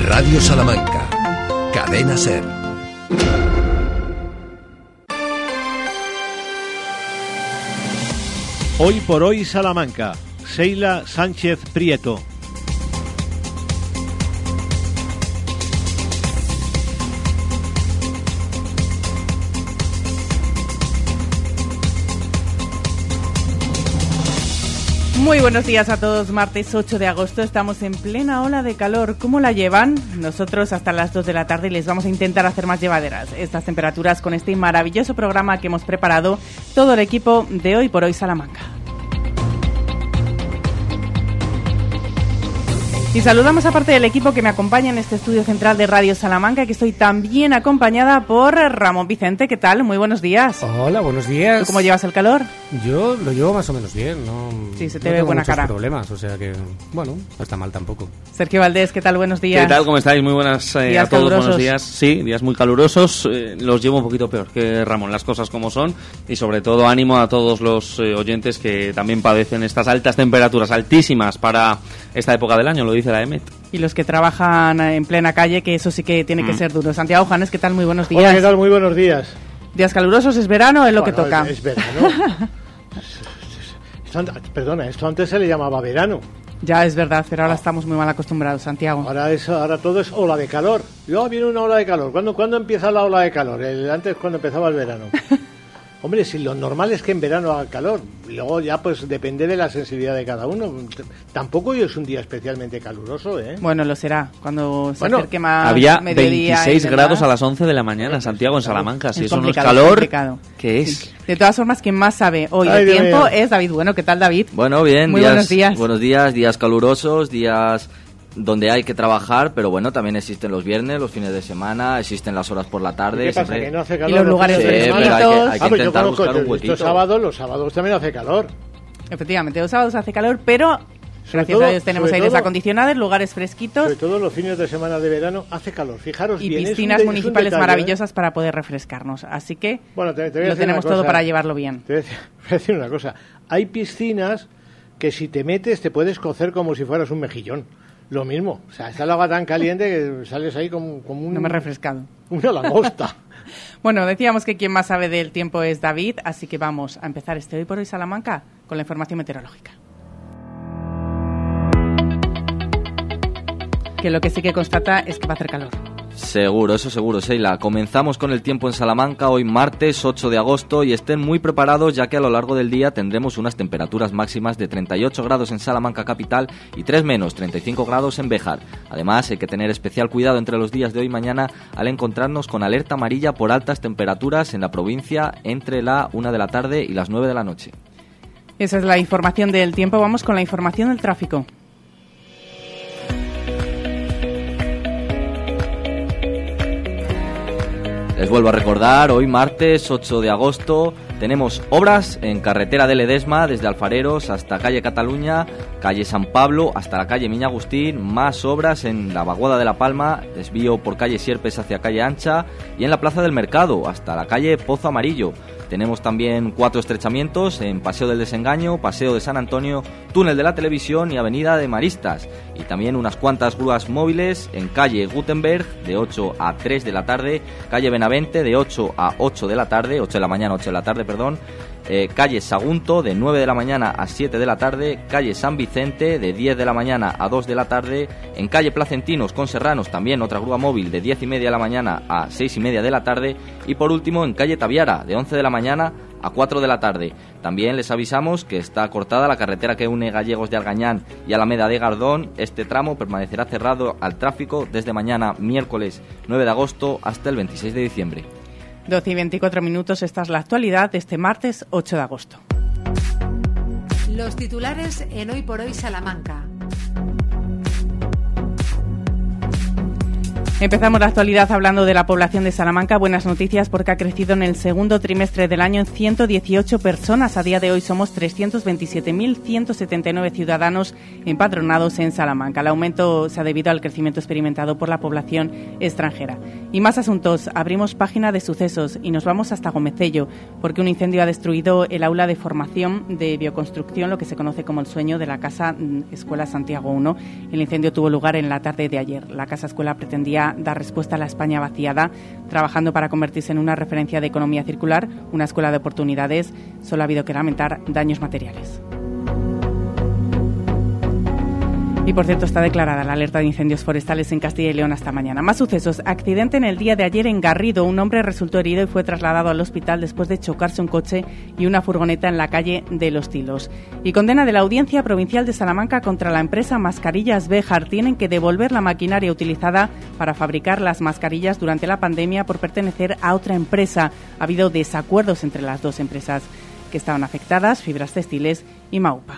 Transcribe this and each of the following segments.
Radio Salamanca, Cadena Ser. Hoy por hoy Salamanca, Seila Sánchez Prieto. Muy buenos días a todos. Martes 8 de agosto estamos en plena ola de calor. ¿Cómo la llevan? Nosotros hasta las 2 de la tarde les vamos a intentar hacer más llevaderas estas temperaturas con este maravilloso programa que hemos preparado todo el equipo de Hoy por Hoy Salamanca. Y saludamos aparte del equipo que me acompaña en este estudio central de Radio Salamanca, que estoy también acompañada por Ramón Vicente. ¿Qué tal? Muy buenos días. Hola, buenos días. ¿Tú cómo llevas el calor? Yo lo llevo más o menos bien, ¿no? Sí, se te no ve tengo buena muchos cara. problemas, o sea que, bueno, no está mal tampoco. Sergio Valdés, ¿qué tal? Buenos días. ¿Qué tal? ¿Cómo estáis? Muy buenas eh, Días a todos. calurosos. Buenos días. Sí, días muy calurosos. Eh, los llevo un poquito peor que Ramón, las cosas como son. Y sobre todo ánimo a todos los eh, oyentes que también padecen estas altas temperaturas, altísimas para esta época del año, lo dice la EMET. Y los que trabajan en plena calle, que eso sí que tiene que Mm. ser duro. Santiago Janes, ¿qué tal? Muy buenos días. Hola, ¿qué tal? Muy buenos días. Días calurosos, ¿es verano o es lo que Bueno, toca? Es, es verano. Esto perdona, esto antes se le llamaba verano. Ya es verdad, pero ahora estamos muy mal acostumbrados, Santiago. Ahora es, ahora todo es ola de calor. Yo viene una ola de calor. ¿Cuándo, ¿cuándo empieza la ola de calor? El, antes cuando empezaba el verano. Hombre, si lo normal es que en verano haga calor, y luego ya pues depende de la sensibilidad de cada uno. T- Tampoco hoy es un día especialmente caluroso, ¿eh? Bueno, lo será cuando se Bueno, acerque más Había mediodía y 26 demás. grados a las 11 de la mañana, Santiago, en Salamanca. Si Es eso no es es calor, complicado. ¿qué es? Sí. De todas formas, quien más sabe hoy Ay, de Dios tiempo es David Bueno. ¿Qué tal, David? Bueno, bien, Muy días, buenos días. buenos días, días calurosos, días donde hay que trabajar, pero bueno, también existen los viernes, los fines de semana, existen las horas por la tarde. ¿Qué pasa? siempre- ¿Que no hace calor? Y los lugares Sí, pero hay que, hay que Ah, pues yo intentar buscar un huequito. sábados, los sábados también hace calor. Efectivamente, los sábados hace calor, pero gracias todo- a Dios tenemos sobre aires todo- acondicionados, lugares fresquitos Sobre todo los fines de semana de verano hace calor. Fijaros y bien, piscinas de- es un municipales detalle, ¿eh? maravillosas para poder refrescarnos. Así que Bueno, te, te lo tenemos una todo cosa. para llevarlo bien. Te voy a decir una cosa. Hay piscinas que si te metes te puedes cocer como si fueras un mejillón. Lo mismo. O sea, está el agua tan caliente que sales ahí como, como un, No me he refrescado. una langosta. Bueno, decíamos que quien más sabe del tiempo es David, así que vamos a empezar este hoy por hoy Salamanca con la información meteorológica. Que lo que sí que constata es que va a hacer calor. Seguro, eso seguro, Sheila. Comenzamos con el tiempo en Salamanca hoy martes 8 de agosto y estén muy preparados ya que a lo largo del día tendremos unas temperaturas máximas de 38 grados en Salamanca capital y 3 menos, 35 grados en Béjar. Además, hay que tener especial cuidado entre los días de hoy y mañana al encontrarnos con alerta amarilla por altas temperaturas en la provincia entre la 1 de la tarde y las 9 de la noche. Esa es la información del tiempo. Vamos con la información del tráfico. Les vuelvo a recordar, hoy martes 8 de agosto tenemos obras en carretera de Ledesma desde Alfareros hasta calle Cataluña, calle San Pablo hasta la calle Miña Agustín, más obras en la Vaguada de la Palma, desvío por calle Sierpes hacia calle Ancha y en la Plaza del Mercado hasta la calle Pozo Amarillo. Tenemos también cuatro estrechamientos en Paseo del Desengaño, Paseo de San Antonio, Túnel de la Televisión y Avenida de Maristas. Y también unas cuantas grúas móviles en calle Gutenberg de 8 a 3 de la tarde, calle Benavente de 8 a 8 de la tarde, 8 de la mañana, 8 de la tarde, perdón. eh, calle Sagunto de 9 de la mañana a 7 de la tarde, calle San Vicente de 10 de la mañana a 2 de la tarde, en calle Placentinos con Serranos también otra grúa móvil de 10 y media de la mañana a 6 y media de la tarde y por último en calle Taviara de 11 de la mañana a 4 de la tarde. También les avisamos que está cortada la carretera que une Gallegos de Argañán y Alameda de Gardón. Este tramo permanecerá cerrado al tráfico desde mañana miércoles 9 de agosto hasta el 26 de diciembre. 12 y 24 minutos, esta es la actualidad de este martes 8 de agosto. Los titulares en Hoy por Hoy Salamanca. Empezamos la actualidad hablando de la población de Salamanca. Buenas noticias porque ha crecido en el segundo trimestre del año en 118 personas. A día de hoy somos 327.179 ciudadanos empadronados en Salamanca. El aumento se ha debido al crecimiento experimentado por la población extranjera. Y más asuntos. Abrimos página de sucesos y nos vamos hasta Gomecello porque un incendio ha destruido el aula de formación de bioconstrucción, lo que se conoce como el sueño de la Casa mm, Escuela Santiago I. El incendio tuvo lugar en la tarde de ayer. La Casa Escuela pretendía dar respuesta a la España vaciada, trabajando para convertirse en una referencia de economía circular, una escuela de oportunidades. Solo ha habido que lamentar daños materiales. Y por cierto, está declarada la alerta de incendios forestales en Castilla y León hasta mañana. Más sucesos. Accidente en el día de ayer en Garrido. Un hombre resultó herido y fue trasladado al hospital después de chocarse un coche y una furgoneta en la calle de Los Tilos. Y condena de la Audiencia Provincial de Salamanca contra la empresa Mascarillas Bejar. Tienen que devolver la maquinaria utilizada para fabricar las mascarillas durante la pandemia por pertenecer a otra empresa. Ha habido desacuerdos entre las dos empresas que estaban afectadas, Fibras Textiles y Maupa.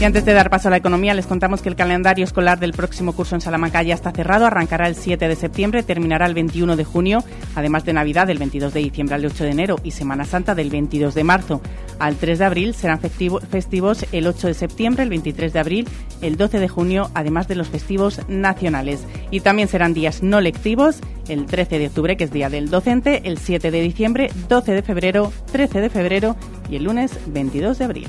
Y antes de dar paso a la economía, les contamos que el calendario escolar del próximo curso en Salamanca ya está cerrado. Arrancará el 7 de septiembre, terminará el 21 de junio, además de Navidad del 22 de diciembre al 8 de enero y Semana Santa del 22 de marzo. Al 3 de abril serán festivos el 8 de septiembre, el 23 de abril, el 12 de junio, además de los festivos nacionales. Y también serán días no lectivos, el 13 de octubre, que es día del docente, el 7 de diciembre, 12 de febrero, 13 de febrero y el lunes 22 de abril.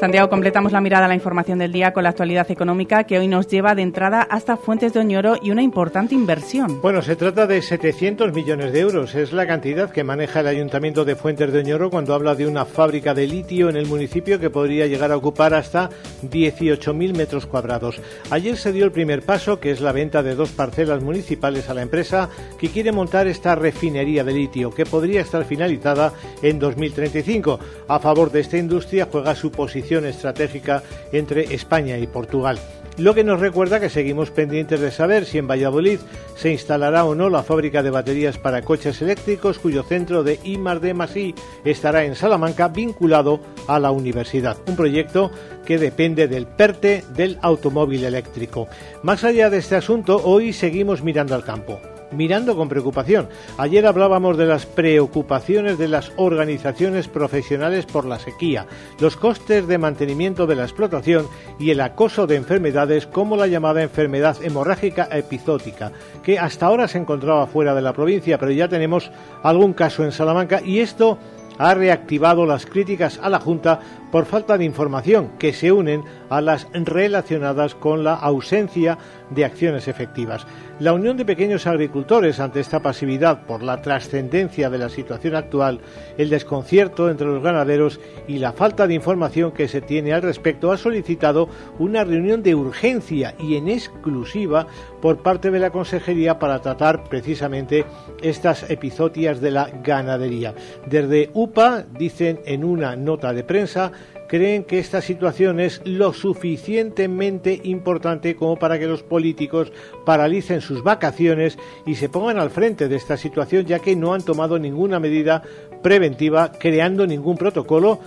Santiago, completamos la mirada a la información del día con la actualidad económica que hoy nos lleva de entrada hasta Fuentes de Oñoro y una importante inversión. Bueno, se trata de 700 millones de euros. Es la cantidad que maneja el Ayuntamiento de Fuentes de Oñoro cuando habla de una fábrica de litio en el municipio que podría llegar a ocupar hasta 18.000 metros cuadrados. Ayer se dio el primer paso, que es la venta de dos parcelas municipales a la empresa que quiere montar esta refinería de litio, que podría estar finalizada en 2035. A favor de esta industria juega su posición estratégica entre España y Portugal. Lo que nos recuerda que seguimos pendientes de saber si en Valladolid se instalará o no la fábrica de baterías para coches eléctricos, cuyo centro de IMAR de Masí estará en Salamanca vinculado a la universidad. Un proyecto que depende del PERTE del automóvil eléctrico. Más allá de este asunto, hoy seguimos mirando al campo mirando con preocupación. Ayer hablábamos de las preocupaciones de las organizaciones profesionales por la sequía, los costes de mantenimiento de la explotación y el acoso de enfermedades como la llamada enfermedad hemorrágica epizótica, que hasta ahora se encontraba fuera de la provincia, pero ya tenemos algún caso en Salamanca y esto ha reactivado las críticas a la Junta por falta de información que se unen a las relacionadas con la ausencia de acciones efectivas. La Unión de Pequeños Agricultores, ante esta pasividad por la trascendencia de la situación actual, el desconcierto entre los ganaderos y la falta de información que se tiene al respecto, ha solicitado una reunión de urgencia y en exclusiva por parte de la Consejería para tratar precisamente estas episodias de la ganadería. Desde UPA dicen en una nota de prensa creen que esta situación es lo suficientemente importante como para que los políticos paralicen sus vacaciones y se pongan al frente de esta situación ya que no han tomado ninguna medida preventiva creando ningún protocolo.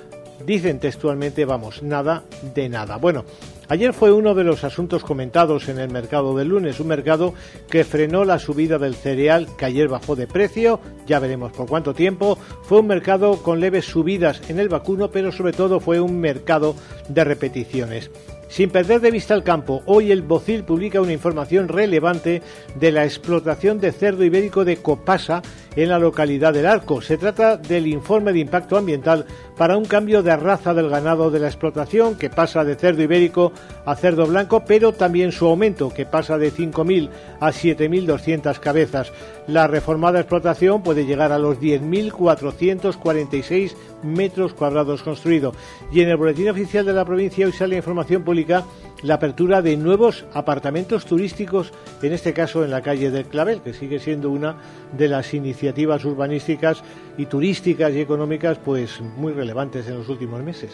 Dicen textualmente vamos nada de nada. Bueno Ayer fue uno de los asuntos comentados en el mercado del lunes, un mercado que frenó la subida del cereal, que ayer bajó de precio, ya veremos por cuánto tiempo. Fue un mercado con leves subidas en el vacuno, pero sobre todo fue un mercado de repeticiones. Sin perder de vista el campo, hoy el Bocil publica una información relevante de la explotación de cerdo ibérico de Copasa en la localidad del Arco. Se trata del informe de impacto ambiental para un cambio de raza del ganado de la explotación que pasa de cerdo ibérico a cerdo blanco, pero también su aumento que pasa de 5.000 a 7.200 cabezas. La reformada explotación puede llegar a los 10.446 metros cuadrados construidos. Y en el boletín oficial de la provincia hoy sale información pública la apertura de nuevos apartamentos turísticos, en este caso en la calle del Clavel, que sigue siendo una de las iniciativas urbanísticas y turísticas y económicas pues muy relevantes en los últimos meses.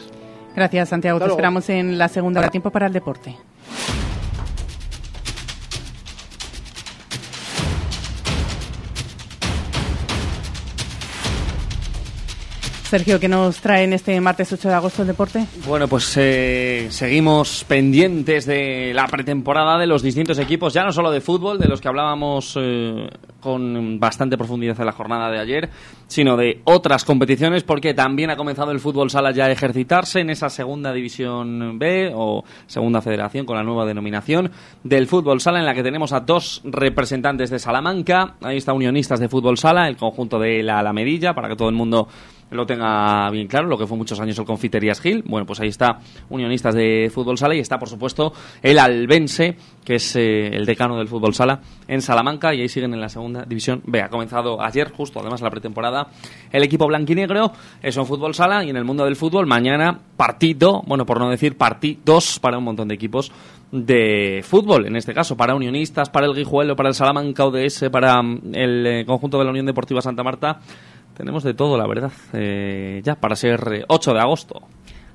Gracias, Santiago. Te esperamos en la segunda hora. Tiempo para el deporte. Sergio, ¿qué nos trae en este martes 8 de agosto el deporte? Bueno, pues eh, seguimos pendientes de la pretemporada de los distintos equipos, ya no solo de fútbol, de los que hablábamos eh, con bastante profundidad en la jornada de ayer, sino de otras competiciones, porque también ha comenzado el fútbol sala ya a ejercitarse en esa segunda división B o segunda federación con la nueva denominación del fútbol sala, en la que tenemos a dos representantes de Salamanca. Ahí está Unionistas de Fútbol Sala, el conjunto de la Alamedilla, para que todo el mundo lo tenga bien claro, lo que fue muchos años el Confiterías Gil. Bueno, pues ahí está Unionistas de Fútbol Sala y está, por supuesto, el Albense, que es eh, el decano del Fútbol Sala en Salamanca y ahí siguen en la segunda división B. Ha comenzado ayer, justo además la pretemporada, el equipo blanquinegro, eso en Fútbol Sala y en el mundo del fútbol mañana partido, bueno, por no decir partidos para un montón de equipos de fútbol, en este caso para Unionistas, para el Guijuelo, para el Salamanca ODS, para mm, el eh, conjunto de la Unión Deportiva Santa Marta tenemos de todo, la verdad, eh, ya para ser 8 de agosto.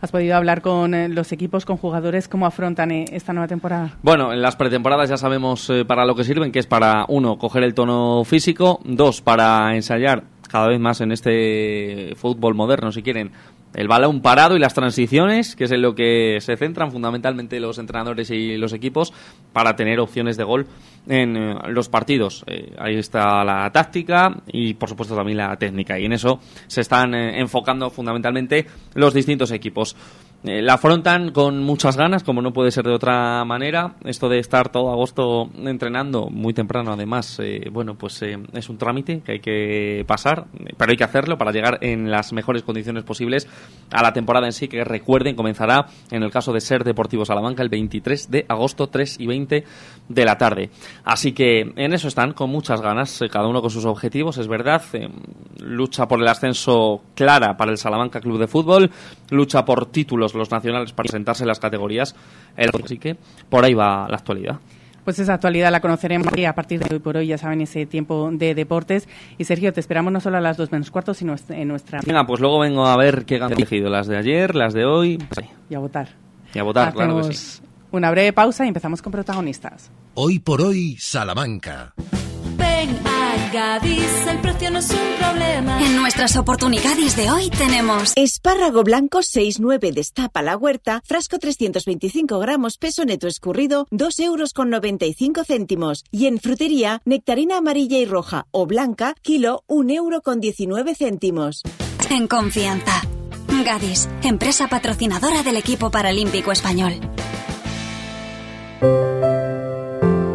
¿Has podido hablar con eh, los equipos, con jugadores, cómo afrontan eh, esta nueva temporada? Bueno, en las pretemporadas ya sabemos para lo que sirven, que es para, uno, coger el tono físico, dos, para ensayar cada vez más en este fútbol moderno, si quieren, el balón parado y las transiciones, que es en lo que se centran fundamentalmente los entrenadores y los equipos para tener opciones de gol en eh, los partidos. Eh, ahí está la táctica y por supuesto también la técnica y en eso se están eh, enfocando fundamentalmente los distintos equipos. Eh, la afrontan con muchas ganas, como no puede ser de otra manera. Esto de estar todo agosto entrenando muy temprano, además, eh, bueno, pues eh, es un trámite que hay que pasar, pero hay que hacerlo para llegar en las mejores condiciones posibles a la temporada en sí, que recuerden, comenzará en el caso de Ser Deportivo Salamanca el 23 de agosto, 3 y 20 de la tarde. Así que en eso están con muchas ganas, cada uno con sus objetivos, es verdad. lucha por el ascenso clara para el Salamanca Club de Fútbol, lucha por títulos los nacionales para presentarse en las categorías. Así que por ahí va la actualidad. Pues esa actualidad la conoceremos a partir de hoy por hoy, ya saben, ese tiempo de deportes. Y Sergio, te esperamos no solo a las dos menos cuarto, sino en nuestra... Venga, pues luego vengo a ver qué han elegido, las de ayer, las de hoy... Y a votar. Y a votar, claro que sí. Una breve pausa y empezamos con protagonistas. Hoy por hoy, Salamanca. Gadis, el precio no es un problema. En nuestras oportunidades de hoy tenemos espárrago blanco 6,9 destapa la huerta, frasco 325 gramos, peso neto escurrido, 2 euros con 95 céntimos. Y en frutería, nectarina amarilla y roja o blanca, kilo, 1 euro con 19 céntimos. En confianza. Gadis, empresa patrocinadora del equipo paralímpico español.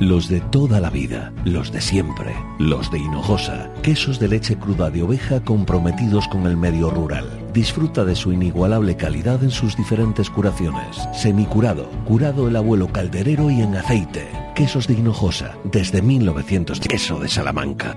Los de toda la vida, los de siempre, los de Hinojosa, quesos de leche cruda de oveja comprometidos con el medio rural. Disfruta de su inigualable calidad en sus diferentes curaciones. Semicurado, curado el abuelo calderero y en aceite. Quesos de Hinojosa, desde 1900. Queso de Salamanca.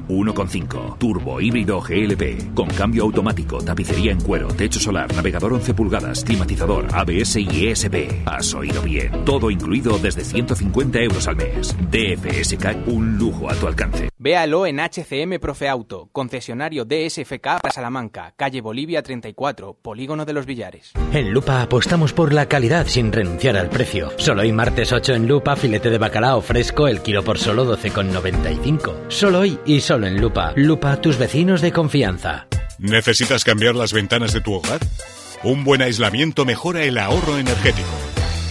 1.5 Turbo híbrido GLP con cambio automático, tapicería en cuero, techo solar, navegador 11 pulgadas, climatizador, ABS y ESP. Has oído bien. Todo incluido desde 150 euros al mes. DFSK un lujo a tu alcance. Véalo en HCM Profe Auto, concesionario DSFK para Salamanca, calle Bolivia 34, Polígono de los Villares. En Lupa apostamos por la calidad sin renunciar al precio. Solo hoy martes 8 en Lupa, filete de bacalao fresco, el kilo por solo 12,95. Solo hoy y solo en Lupa. Lupa, tus vecinos de confianza. ¿Necesitas cambiar las ventanas de tu hogar? Un buen aislamiento mejora el ahorro energético.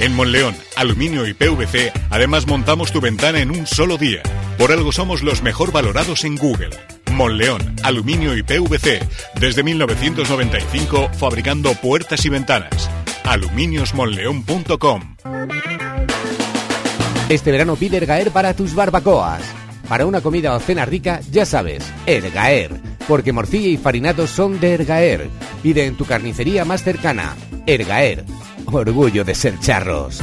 En Monleón, Aluminio y PVC, además montamos tu ventana en un solo día. Por algo somos los mejor valorados en Google. Monleón, Aluminio y PVC, desde 1995 fabricando puertas y ventanas. aluminiosmonleón.com Este verano pide Ergaer para tus barbacoas. Para una comida o cena rica, ya sabes, Ergaer. porque morcilla y farinado son de Ergaer. Pide en tu carnicería más cercana. Ergaer. Orgullo de ser charros.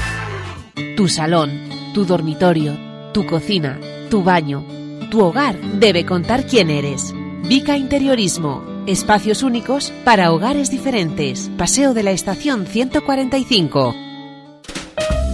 Tu salón, tu dormitorio, tu cocina, tu baño, tu hogar debe contar quién eres. Vica Interiorismo. Espacios únicos para hogares diferentes. Paseo de la Estación 145.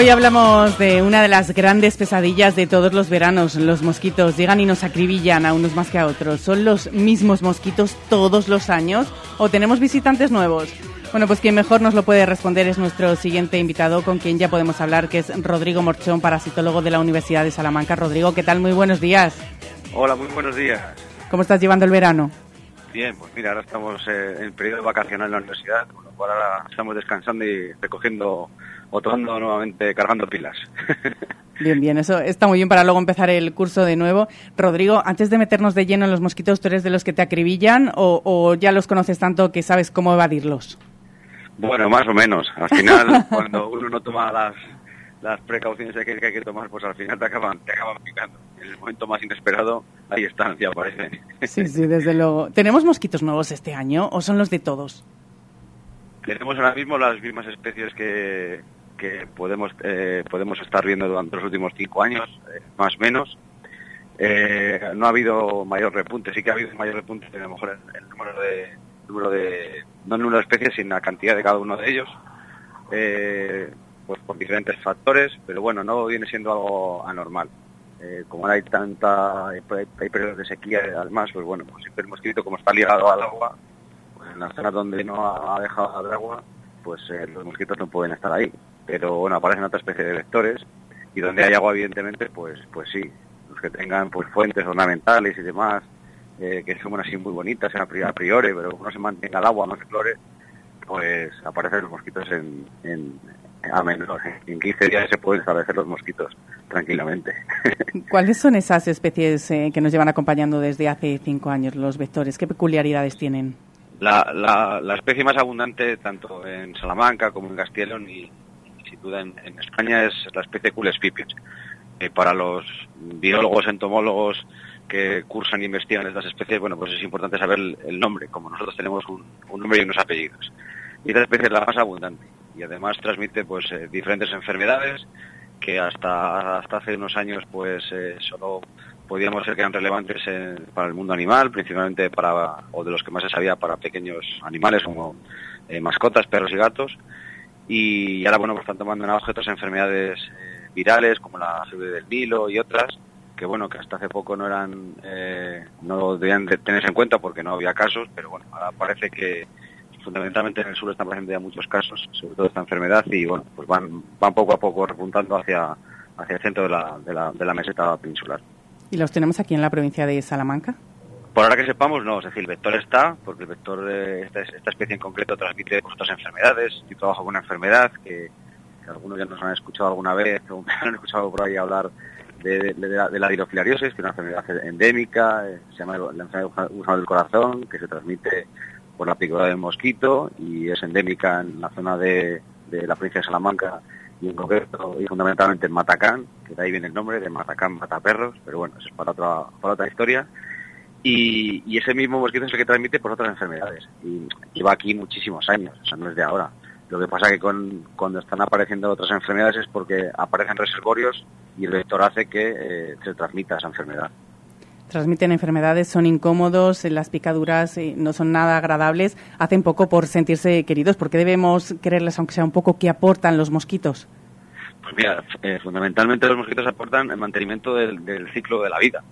Hoy hablamos de una de las grandes pesadillas de todos los veranos, los mosquitos. Llegan y nos acribillan a unos más que a otros. ¿Son los mismos mosquitos todos los años o tenemos visitantes nuevos? Bueno, pues quien mejor nos lo puede responder es nuestro siguiente invitado, con quien ya podemos hablar, que es Rodrigo Morchón, parasitólogo de la Universidad de Salamanca. Rodrigo, ¿qué tal? Muy buenos días. Hola, muy buenos días. ¿Cómo estás llevando el verano? Bien, pues mira, ahora estamos eh, en periodo vacacional en la universidad, con lo cual ahora estamos descansando y recogiendo, otoño nuevamente, cargando pilas. Bien, bien, eso está muy bien para luego empezar el curso de nuevo. Rodrigo, antes de meternos de lleno en los mosquitos, ¿tú eres de los que te acribillan o, o ya los conoces tanto que sabes cómo evadirlos? bueno, más o menos. Al final, cuando uno no toma las, las precauciones que, hay que tomar, pues al final te acaban, te acaban picando. En el momento más inesperado, ahí están, ya aparecen. Sí, sí, desde luego. ¿Tenemos mosquitos nuevos este año o son los de todos? Tenemos ahora mismo las mismas especies que, que podemos eh, podemos estar viendo durante los últimos cinco años, eh, más o menos. Eh, no ha habido mayor repunte, sí que ha habido mayor repunte a lo mejor en el número de, número de no el número de especies, sino la cantidad de cada uno de ellos, eh, pues por diferentes factores, pero bueno, no viene siendo algo anormal. Como ahora hay tanta, hay, periodos de sequía, además, pues bueno, pues siempre el mosquito como está ligado al agua, pues en las zonas donde no ha dejado de agua, pues los mosquitos no pueden estar ahí. Pero bueno, aparecen otra especie de vectores y donde hay agua, evidentemente, pues pues sí, los que tengan pues fuentes ornamentales y demás, eh, que son así muy bonitas a pri- a priori, pero no se mantenga el agua, no se flore, pues aparecen los mosquitos en, en a menos. En 15 días se pueden establecer los mosquitos tranquilamente. ¿Cuáles son esas especies eh, que nos llevan acompañando desde hace cinco años, los vectores? ¿Qué peculiaridades tienen? La, la, la especie más abundante tanto en Salamanca como en Castilla y duda en, España es la especie Cules pipiens. Eh, para los biólogos, entomólogos que cursan e investigan estas especies, bueno, pues es importante saber el, el nombre, como nosotros tenemos un, un nombre y unos apellidos. Y esta especie es la más abundante y además transmite pues eh, diferentes enfermedades que hasta, hasta hace unos años pues eh, solo podíamos ser que eran relevantes en- para el mundo animal, principalmente para, o de los que más se sabía, para pequeños animales como eh, mascotas, perros y gatos. Y ahora, bueno, pues están tomando en auge otras enfermedades eh, virales como la fiebre del Nilo y otras, que bueno, que hasta hace poco no eran, eh, no debían de tenerse en cuenta porque no había casos, pero bueno, ahora parece que fundamentalmente en el sur están presentes ya muchos casos, sobre todo esta enfermedad, y bueno, pues van, van poco a poco repuntando hacia, hacia el centro de la, de la, de la meseta peninsular. ¿Y los tenemos aquí en la provincia de Salamanca? Por ahora que sepamos, no, es decir, el vector está, porque el vector de esta, esta especie en concreto transmite pues, otras enfermedades. Yo trabajo con una enfermedad que, algunos ya nos han escuchado alguna vez, o me han escuchado por ahí hablar de, la, de la dirofilariasis, que es una enfermedad endémica, eh, se llama la enfermedad del corazón, que se transmite por la picadura del mosquito y es endémica en la zona de, de la provincia de Salamanca y en concreto y fundamentalmente en Matacán, que de ahí viene el nombre de Matacán Mataperros, pero bueno, eso es para otra, para otra historia. Y, y ese mismo mosquito es el que transmite por otras enfermedades. Y lleva aquí muchísimos años, o sea, no es de ahora. Lo que pasa que con, cuando están apareciendo otras enfermedades es porque aparecen reservorios y el vector hace que eh, se transmita esa enfermedad. transmiten enfermedades, son incómodos, eh, las picaduras eh, no son nada agradables, hacen poco por sentirse queridos. ¿Por qué debemos quererles, aunque sea un poco, qué aportan los mosquitos? Pues mira, eh, fundamentalmente los mosquitos aportan el mantenimiento del, del ciclo de la vida.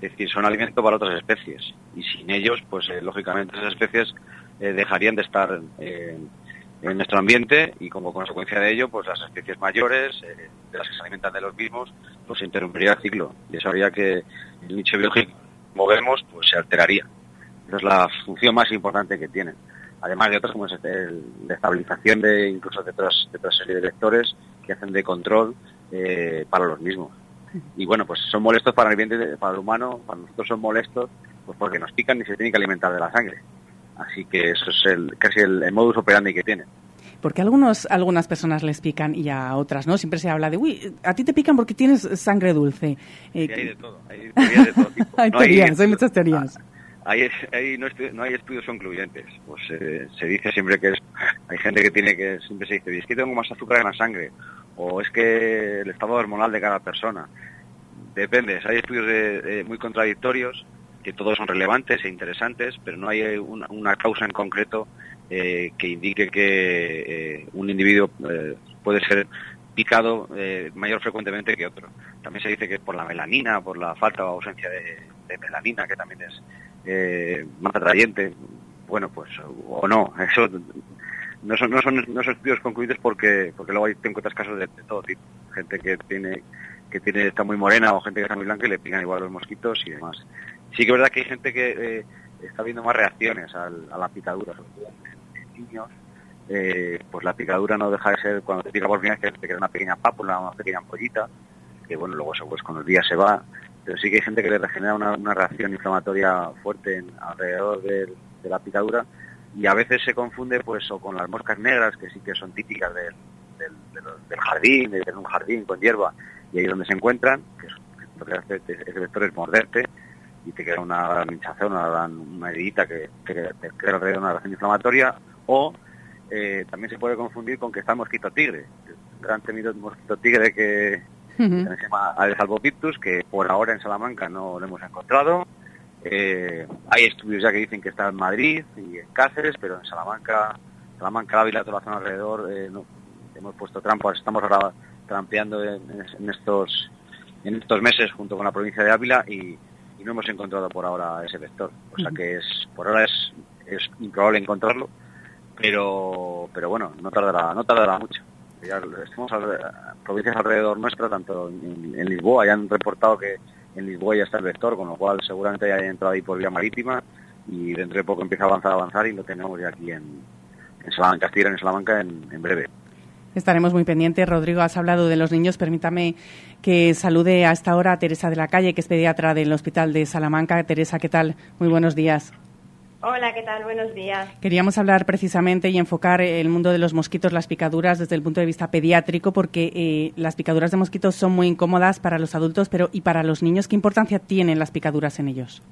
Es decir, son alimento para otras especies. Y sin ellos, pues eh, lógicamente esas especies eh, dejarían de estar en nuestro ambiente y como consecuencia de ello, pues las especies mayores, eh, de las que se alimentan de los mismos, pues interrumpiría el ciclo. Y eso haría que el nicho biológico que movemos, pues se alteraría. Esa es la función más importante que tienen. Además de otras como es de estabilización de incluso de otras, de otras serie de vectores que hacen de control para los mismos. Y bueno, pues son molestos para el ambiente, para el humano, para nosotros son molestos, pues porque nos pican y se tienen que alimentar de la sangre. Así que eso es el, casi el, el modus operandi que tienen. Porque a algunos, a algunas personas les pican y a otras no. Siempre se habla de, uy, a ti te pican porque tienes sangre dulce. Eh, Sí, hay de todo, hay teorías de todo tipo. hay No teorías, hay muchas teorías. Hay, hay- no hay estudios concluyentes. Pues eh, se dice siempre que es, hay gente que tiene que siempre se dice, es que tengo más azúcar en la sangre o es que el estado hormonal de cada persona. Depende, hay estudios de- muy contradictorios que todos son relevantes e interesantes, pero no hay una, una causa en concreto eh, que indique que eh, un individuo eh, puede ser picado eh, mayor frecuentemente que otro. También se dice que por la melanina, por la falta o ausencia de, de melanina, que también es más atrayente, bueno, pues, o no, eso no son, no son, no son estudios concluyentes porque, porque luego hay, te encuentras casos de, todo tipo, gente que tiene, que tiene, está muy morena o gente que está muy blanca y le pican igual los mosquitos y demás. Sí que es verdad que hay gente que eh, está viendo más reacciones al- a la picadura, sobre todo en, niños, eh, pues la picadura no deja de ser, cuando te pica por primera vez, que te queda una pequeña pápula, una pequeña ampollita, que bueno, luego eso, pues con los días se va, pero sí que hay gente que le regenera una, una reacción inflamatoria fuerte en- alrededor de, la picadura y a veces se confunde pues o con las moscas negras, que sí que son típicas del, del, jardín, de tener un jardín con hierba, y ahí donde se encuentran, que es- lo que hace ese vector es morderte, y te queda una gran hinchazón, una gran una heridita que, que te crea alrededor una reacción inflamatoria, o eh, también se puede confundir con que está el mosquito tigre, el gran temido mosquito tigre que Ujú. se llama Aedes albopictus, que por ahora en Salamanca no lo hemos encontrado. Eh, hay estudios ya que dicen que está en Madrid y en Cáceres, pero en Salamanca, Salamanca, Ávila, toda la zona alrededor, eh, no, hemos puesto trampas, estamos ahora trampeando en, en estos en estos meses junto con la provincia de Ávila y, y no hemos encontrado por ahora ese vector. O sea que es por ahora es, es improbable encontrarlo, pero pero bueno, no tardará, no tardará mucho. Ya estamos al- provincias alrededor nuestra, tanto en, en Lisboa, ya han reportado que en Lisboa ya está el vector, con lo cual seguramente ya haya entrado ahí por vía marítima y dentro de poco empieza a avanzar, a avanzar y lo tenemos ya aquí en, Salamanca, Castilla, en Salamanca en, en breve. Estaremos muy pendientes. Rodrigo, has hablado de los niños. Permítame que salude a esta hora a Teresa de la Calle, que es pediatra del Hospital de Salamanca. Teresa, ¿qué tal? Muy buenos días. Hola, ¿qué tal? Buenos días. Queríamos hablar precisamente y enfocar el mundo de los mosquitos, las picaduras, desde el punto de vista pediátrico, porque eh, las picaduras de mosquitos son muy incómodas para los adultos, pero ¿y para los niños qué importancia tienen las picaduras en ellos?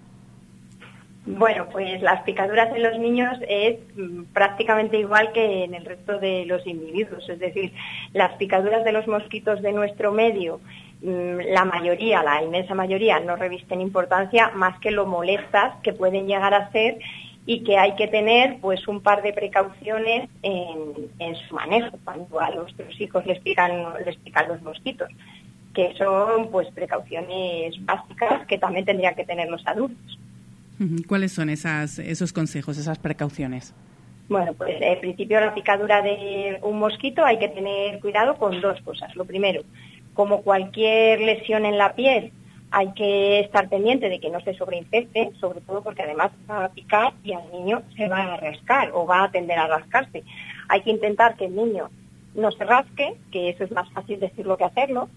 Bueno, pues las picaduras en los niños es mm, prácticamente igual que en el resto de los individuos. Es decir, las picaduras de los mosquitos de nuestro medio, la mayoría, la inmensa mayoría, no revisten importancia más que lo molestas que pueden llegar a ser y que hay que tener pues un par de precauciones en, en su manejo cuando a los hijos les pican, les pican los mosquitos, que son pues precauciones básicas que también tendrían que tener los adultos. ¿Cuáles son esas, esos consejos, esas precauciones? Bueno, pues en principio la picadura de un mosquito hay que tener cuidado con dos cosas. Lo primero, como cualquier lesión en la piel, hay que estar pendiente de que no se sobreinfecte, sobre todo porque además va a picar y al niño se va a rascar o va a tender a rascarse. Hay que intentar que el niño no se rasque, que eso es más fácil decirlo que hacerlo,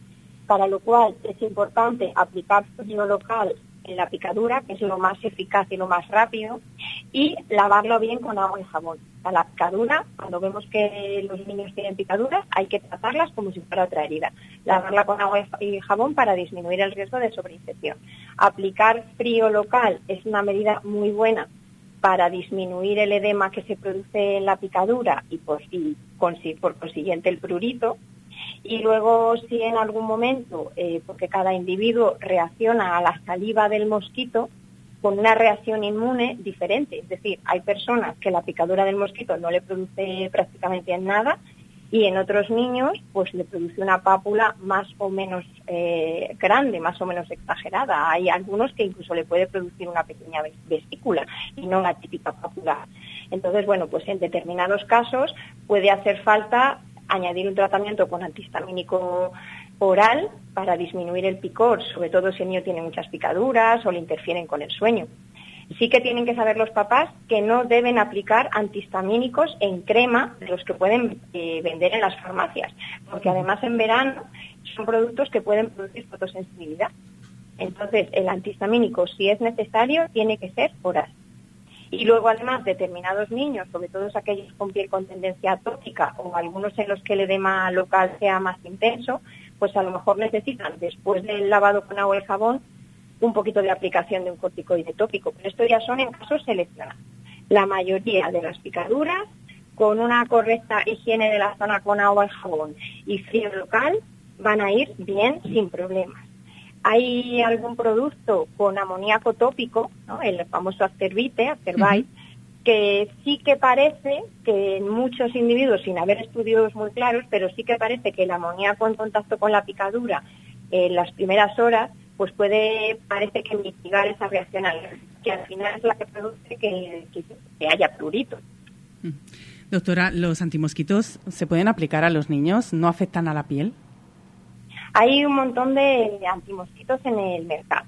para lo cual es importante aplicar frío local la picadura, que es lo más eficaz y lo más rápido, y lavarlo bien con agua y jabón. A la picadura, cuando vemos que los niños tienen picaduras, hay que tratarlas como si fuera otra herida. Lavarla con agua y jabón para disminuir el riesgo de sobreinfección. Aplicar frío local es una medida muy buena para disminuir el edema que se produce en la picadura y, por consiguiente el prurito. Y luego, si en algún momento, eh, porque cada individuo reacciona a la saliva del mosquito con una reacción inmune diferente, es decir, hay personas que la picadura del mosquito no le produce prácticamente nada y en otros niños pues le produce una pápula más o menos eh, grande, más o menos exagerada. Hay algunos que incluso le puede producir una pequeña ves- vesícula y no la típica pápula. Entonces, bueno, pues en determinados casos puede hacer falta añadir un tratamiento con antihistamínico oral para disminuir el picor, sobre todo si el niño tiene muchas picaduras o le interfieren con el sueño. Sí que tienen que saber los papás que no deben aplicar antihistamínicos en crema de los que pueden eh, vender en las farmacias, porque además en verano son productos que pueden producir fotosensibilidad. Entonces, el antihistamínico, si es necesario, tiene que ser oral. Y luego, además, determinados niños, sobre todo aquellos con piel con tendencia atópica o algunos en los que el edema local sea más intenso, pues a lo mejor necesitan, después del lavado con agua y jabón, un poquito de aplicación de un corticoide tópico. Pero esto ya son en casos seleccionados. La mayoría de las picaduras, con una correcta higiene de la zona con agua y jabón y frío local, van a ir bien sin problemas. Hay algún producto con amoníaco tópico, ¿no? el famoso Afterbite, Afterbite, que sí que parece que en muchos individuos, sin haber estudios muy claros, pero sí que parece que el amoníaco en contacto con la picadura en las primeras horas, pues puede, parece que mitigar esa reacción alérgica, que al final es la que produce que, que- que haya prurito. Doctora, ¿los antimosquitos se pueden aplicar a los niños? ¿No afectan a la piel? Hay un montón de antimosquitos en el mercado.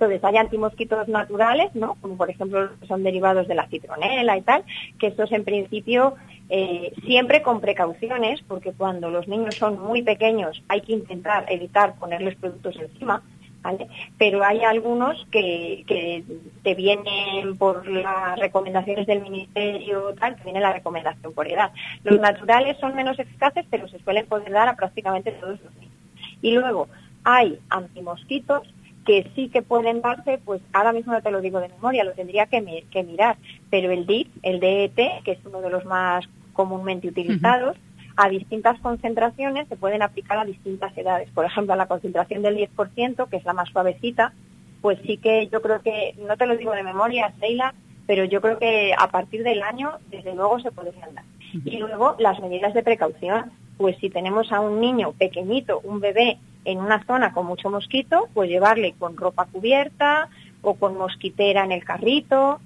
Entonces, hay antimosquitos naturales, ¿no? Como por ejemplo son derivados de la citronela y tal, que estos en principio eh, siempre con precauciones, porque cuando los niños son muy pequeños hay que intentar evitar ponerles productos encima. Pero hay algunos que, que te vienen por las recomendaciones del ministerio, tal, que viene la recomendación por edad. Los naturales son menos eficaces, pero se suelen poder dar a prácticamente todos los niños. Y luego hay antimosquitos que sí que pueden darse, pues ahora mismo no te lo digo de memoria, lo tendría que, mi- que mirar, pero el DIT, el DET, que es uno de los más comúnmente utilizados, a distintas concentraciones se pueden aplicar a distintas edades. Por ejemplo, a la concentración del 10%, que es la más suavecita, pues sí que yo creo que, no te lo digo de memoria, Sheila, pero yo creo que a partir del año, desde luego, se podrían dar. Y luego las medidas de precaución, pues si tenemos a un niño pequeñito, un bebé, en una zona con mucho mosquito, pues llevarle con ropa cubierta o con mosquitera en el carrito.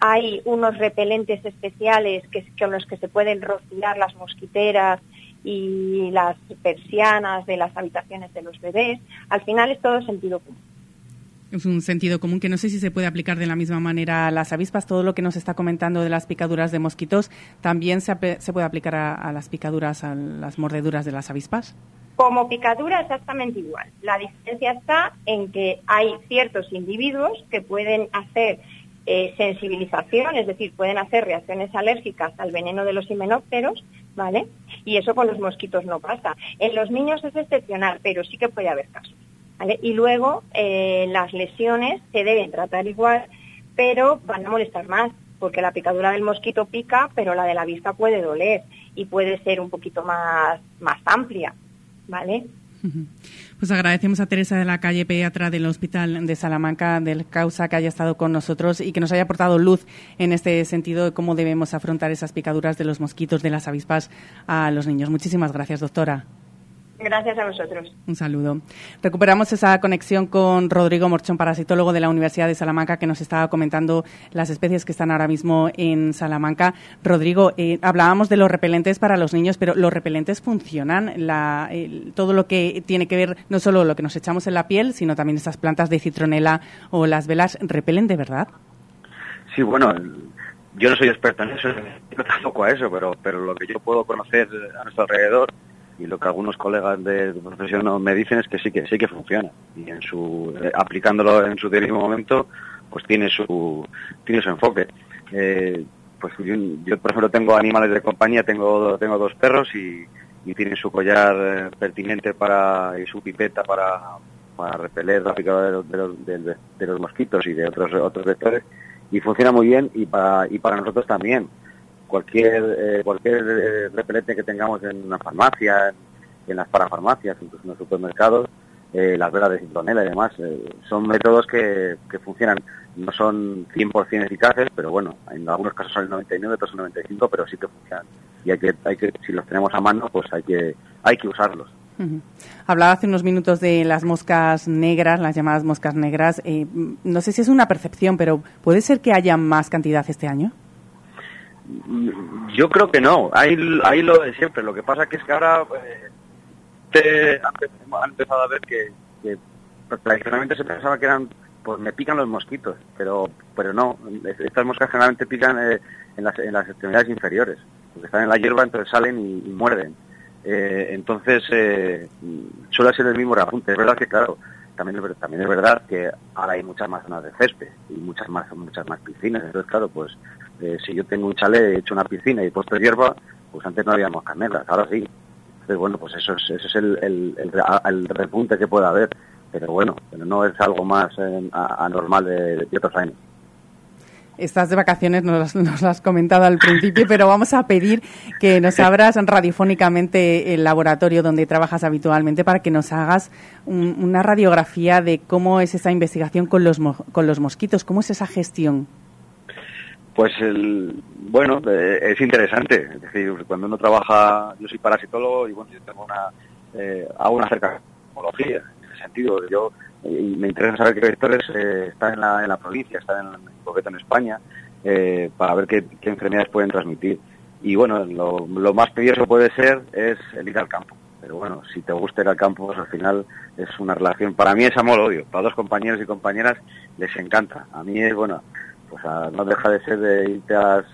Hay unos repelentes especiales que, con los que se pueden rociar las mosquiteras y las persianas de las habitaciones de los bebés. Al final es todo sentido común. Es un sentido común que no sé si se puede aplicar de la misma manera a las avispas. Todo lo que nos está comentando de las picaduras de mosquitos, ¿también se, se puede aplicar a, a las picaduras, a las mordeduras de las avispas? Como picadura exactamente igual. La diferencia está en que hay ciertos individuos que pueden hacer eh, sensibilización, es decir, pueden hacer reacciones alérgicas al veneno de los himenópteros, ¿vale? Y eso con los mosquitos no pasa. En los niños es excepcional, pero sí que puede haber casos. Y luego eh, las lesiones se deben tratar igual, pero van a molestar más, porque la picadura del mosquito pica, pero la de la avispa puede doler y puede ser un poquito más, más amplia, ¿vale? Pues agradecemos a Teresa de la calle pediatra del Hospital de Salamanca del Causa que haya estado con nosotros y que nos haya aportado luz en este sentido de cómo debemos afrontar esas picaduras de los mosquitos, de las avispas a los niños. Muchísimas gracias, doctora. Gracias a vosotros. Un saludo. Recuperamos esa conexión con Rodrigo Morchón, parasitólogo de la Universidad de Salamanca, que nos estaba comentando las especies que están ahora mismo en Salamanca. Rodrigo, eh, hablábamos de los repelentes para los niños, pero los repelentes funcionan. La- el- todo lo que tiene que ver, no solo lo que nos echamos en la piel, sino también esas plantas de citronela o las velas, repelen de verdad. Sí, bueno, yo no soy experto en eso, yo tampoco a eso, pero, pero lo que yo puedo conocer a nuestro alrededor y lo que algunos colegas de, de profesión me dicen es que sí que sí que funciona. Y en su eh, aplicándolo en su debido momento pues tiene su tiene su enfoque. Eh, pues yo, yo, por ejemplo tengo animales de compañía tengo tengo dos perros y, y tienen su collar eh, pertinente para y su pipeta para para repeler la picadura de los, de los, de- de los mosquitos y de otros otros vectores. Y funciona muy bien y para y para nosotros también cualquier eh, cualquier eh, repelente que tengamos en una farmacia en las parafarmacias, incluso en los supermercados, eh, las velas de citronela y demás. eh, son métodos que, que funcionan. No son 100% eficaces, pero bueno, en algunos casos son el 99, otros el 95, pero sí que funcionan. Y hay que, hay que, si los tenemos a mano, pues hay que, hay que usarlos. Hablaba hace unos minutos de las moscas negras, las llamadas moscas negras. Eh, no sé si es una percepción, pero ¿puede ser que haya más cantidad este año? Yo creo que no, hay, hay lo de siempre. Lo que pasa que es que ahora eh, te- han empe- han empezado a ver que, tradicionalmente se pensaba que eran, pues me pican los mosquitos, pero pero no. Es- Estas moscas generalmente pican eh, en, las, en las extremidades inferiores, porque están en la hierba, entonces salen y, muerden. Eh, entonces eh, suele ser el mismo repunte. Es verdad que, claro, también es, también es verdad que ahora hay muchas más zonas de césped y muchas más muchas más piscinas. Entonces, claro, pues eh, si yo tengo un chalet, he hecho una piscina y he puesto hierba, pues antes no había moscas negras, ahora sí. Entonces, bueno, pues eso es, ese es el, el, el, el repunte que puede haber. Pero bueno, pero no es algo más eh, anormal de, otros años. Estás de vacaciones, nos, nos lo has comentado al principio, pero vamos a pedir que nos abras radiofónicamente el laboratorio donde trabajas habitualmente para que nos hagas un- una radiografía de cómo es esa investigación con los, con los mosquitos, cómo es esa gestión. Pues el, bueno, eh, es interesante. Es decir, cuando uno trabaja, yo soy parasitólogo y bueno, yo tengo una, eh, hago una cercanología en ese sentido. Yo y me interesa saber qué vectores eh, están en la, en la provincia, están en, en concreto en España, eh, para ver qué, enfermedades pueden transmitir. Y bueno, lo, lo más tedioso puede ser es el ir al campo. Pero bueno, si te gusta ir al campo, pues al final es una relación, para mí es amor-odio. Para dos compañeros y compañeras les encanta. A mí es, bueno, pues a- no deja de ser de irte a las,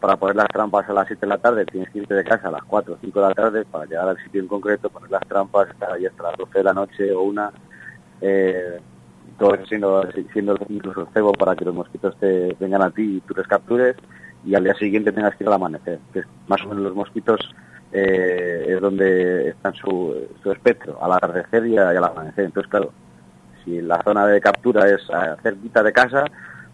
para poner las trampas a las 7 de la tarde, tienes que irte de casa a las 4 o 5 de la tarde para llegar al sitio en concreto, poner las trampas, estar ahí hasta las 12 de la noche o una, eh, todo eso siendo, siendo incluso cebo para que los mosquitos te vengan a ti y tú les captures y al día siguiente tengas que ir al amanecer, que es más o menos los mosquitos eh, es donde están su, su espectro, al atardecer y, a- y al amanecer. Entonces, claro, si la zona de captura es eh, cerquita de casa,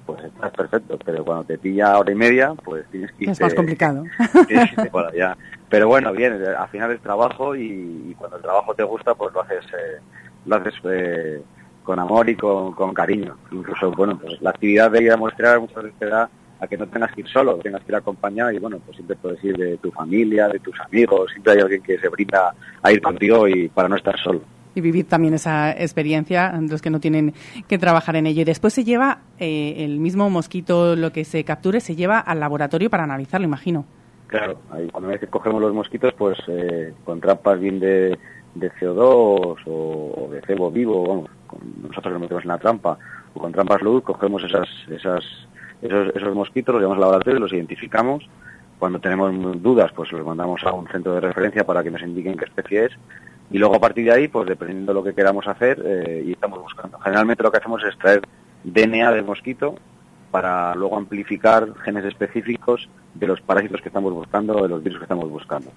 pues estás perfecto, pero cuando te pilla hora y media, pues tienes que Es irte, más complicado. tienes que irte por allá. Pero bueno, bien, al final es trabajo y, y cuando el trabajo te gusta, pues lo haces, eh, lo haces eh, con amor y con, con cariño. Incluso, bueno, pues la actividad de ir a mostrar muchas veces te da a que no tengas que ir solo, tengas que ir acompañado y bueno, pues siempre puedes ir de tu familia, de tus amigos, siempre hay alguien que se brinda a ir contigo y para no estar solo. Y vivir también esa experiencia, los que no tienen que trabajar en ello. Y después se lleva eh, el mismo mosquito, lo que se capture, se lleva al laboratorio para analizarlo, imagino. Claro, ahí cuando una vez que cogemos los mosquitos, pues eh, con trampas bien de, de CO2 o, de cebo vivo, vamos, con- nosotros lo metemos en la trampa, o con trampas luz, cogemos esas, esas, esos, esos mosquitos, los llevamos al laboratorio, los identificamos. Cuando tenemos dudas, pues los mandamos a un centro de referencia para que nos indiquen qué especie es. Y luego a partir de ahí, pues dependiendo de lo que queramos hacer, eh, y estamos buscando. Generalmente lo que hacemos es extraer DNA del mosquito para luego amplificar genes específicos de los parásitos que estamos buscando o de los virus que estamos buscando.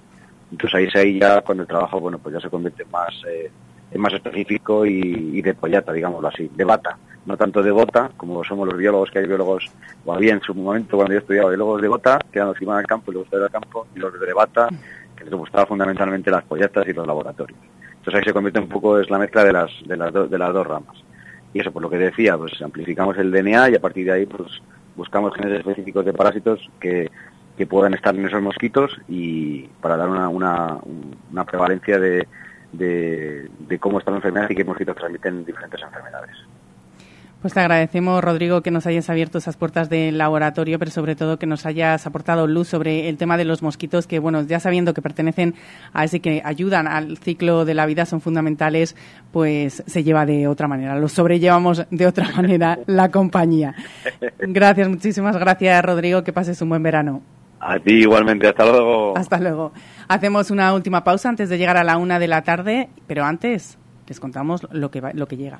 Entonces ahí ahí ya cuando el trabajo, bueno, pues ya se convierte más, eh, más específico y de pollata, digámoslo así, de bata. No tanto de bota, como somos los biólogos, que hay biólogos, o había en su momento cuando yo estudiaba biólogos de bota, que eran los que iban al campo y ir al campo, y los de bata, que les gustaba fundamentalmente las pollatas y los laboratorios. Entonces ahí se convierte un poco, es la mezcla de las, de las, do- de las dos ramas. Y eso, por lo que decía, pues amplificamos el DNA y a partir de ahí pues buscamos genes específicos de parásitos que, que puedan estar en esos mosquitos y para dar una, una, una prevalencia de, de, de cómo está la enfermedad y qué mosquitos transmiten diferentes enfermedades. Pues te agradecemos, Rodrigo, que nos hayas abierto esas puertas del laboratorio, pero sobre todo que nos hayas aportado luz sobre el tema de los mosquitos, que, bueno, ya sabiendo que pertenecen a ese que ayudan al ciclo de la vida, son fundamentales, pues se lleva de otra manera, los sobrellevamos de otra manera la compañía. Gracias, muchísimas gracias, Rodrigo, que pases un buen verano. A ti igualmente, hasta luego. Hasta luego. Hacemos una última pausa antes de llegar a la una de la tarde, pero antes les contamos lo que, va- lo que llega.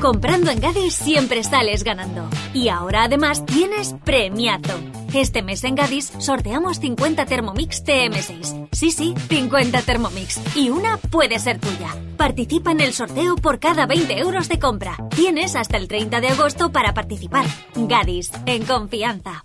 Comprando en Gadis siempre sales ganando. Y ahora además tienes premiazo. Este mes en Gadis sorteamos 50 Thermomix TM6. Sí, sí, 50 Thermomix. Y una puede ser tuya. Participa en el sorteo por cada 20 euros de compra. Tienes hasta el 30 de agosto para participar. Gadis, en confianza.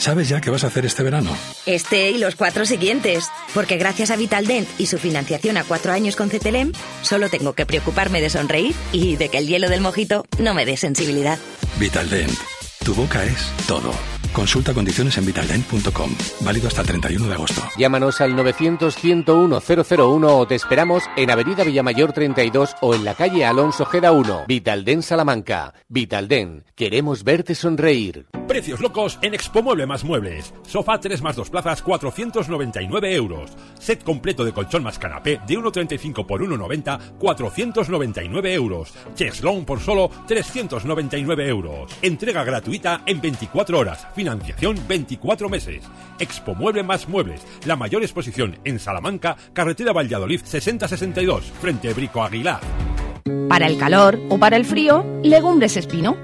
¿Sabes ya qué vas a hacer este verano? Este y los cuatro siguientes. Porque gracias a Vitaldent y su financiación a cuatro años con CTLM, solo tengo que preocuparme de sonreír y de que el hielo del mojito no me dé sensibilidad. Vitaldent. Tu boca es todo. Consulta condiciones en vitaldent.com. Válido hasta el 31 de agosto. Llámanos al 900-101-001 o te esperamos en Avenida Villamayor 32 o en la calle Alonso Geda 1. Vitalden Salamanca. Vitalden. Queremos verte sonreír. Precios locos en Expo Mueble más Muebles. Sofá 3 más 2 plazas 499 euros. Set completo de colchón más canapé de 1,35 por 1,90 499 euros. Cheslong por solo 399 euros. Entrega gratuita en 24 horas. Financiación 24 meses. Expo Mueble más Muebles. La mayor exposición en Salamanca, carretera Valladolid 6062, frente Brico Aguilar. Para el calor o para el frío, legumbres espino.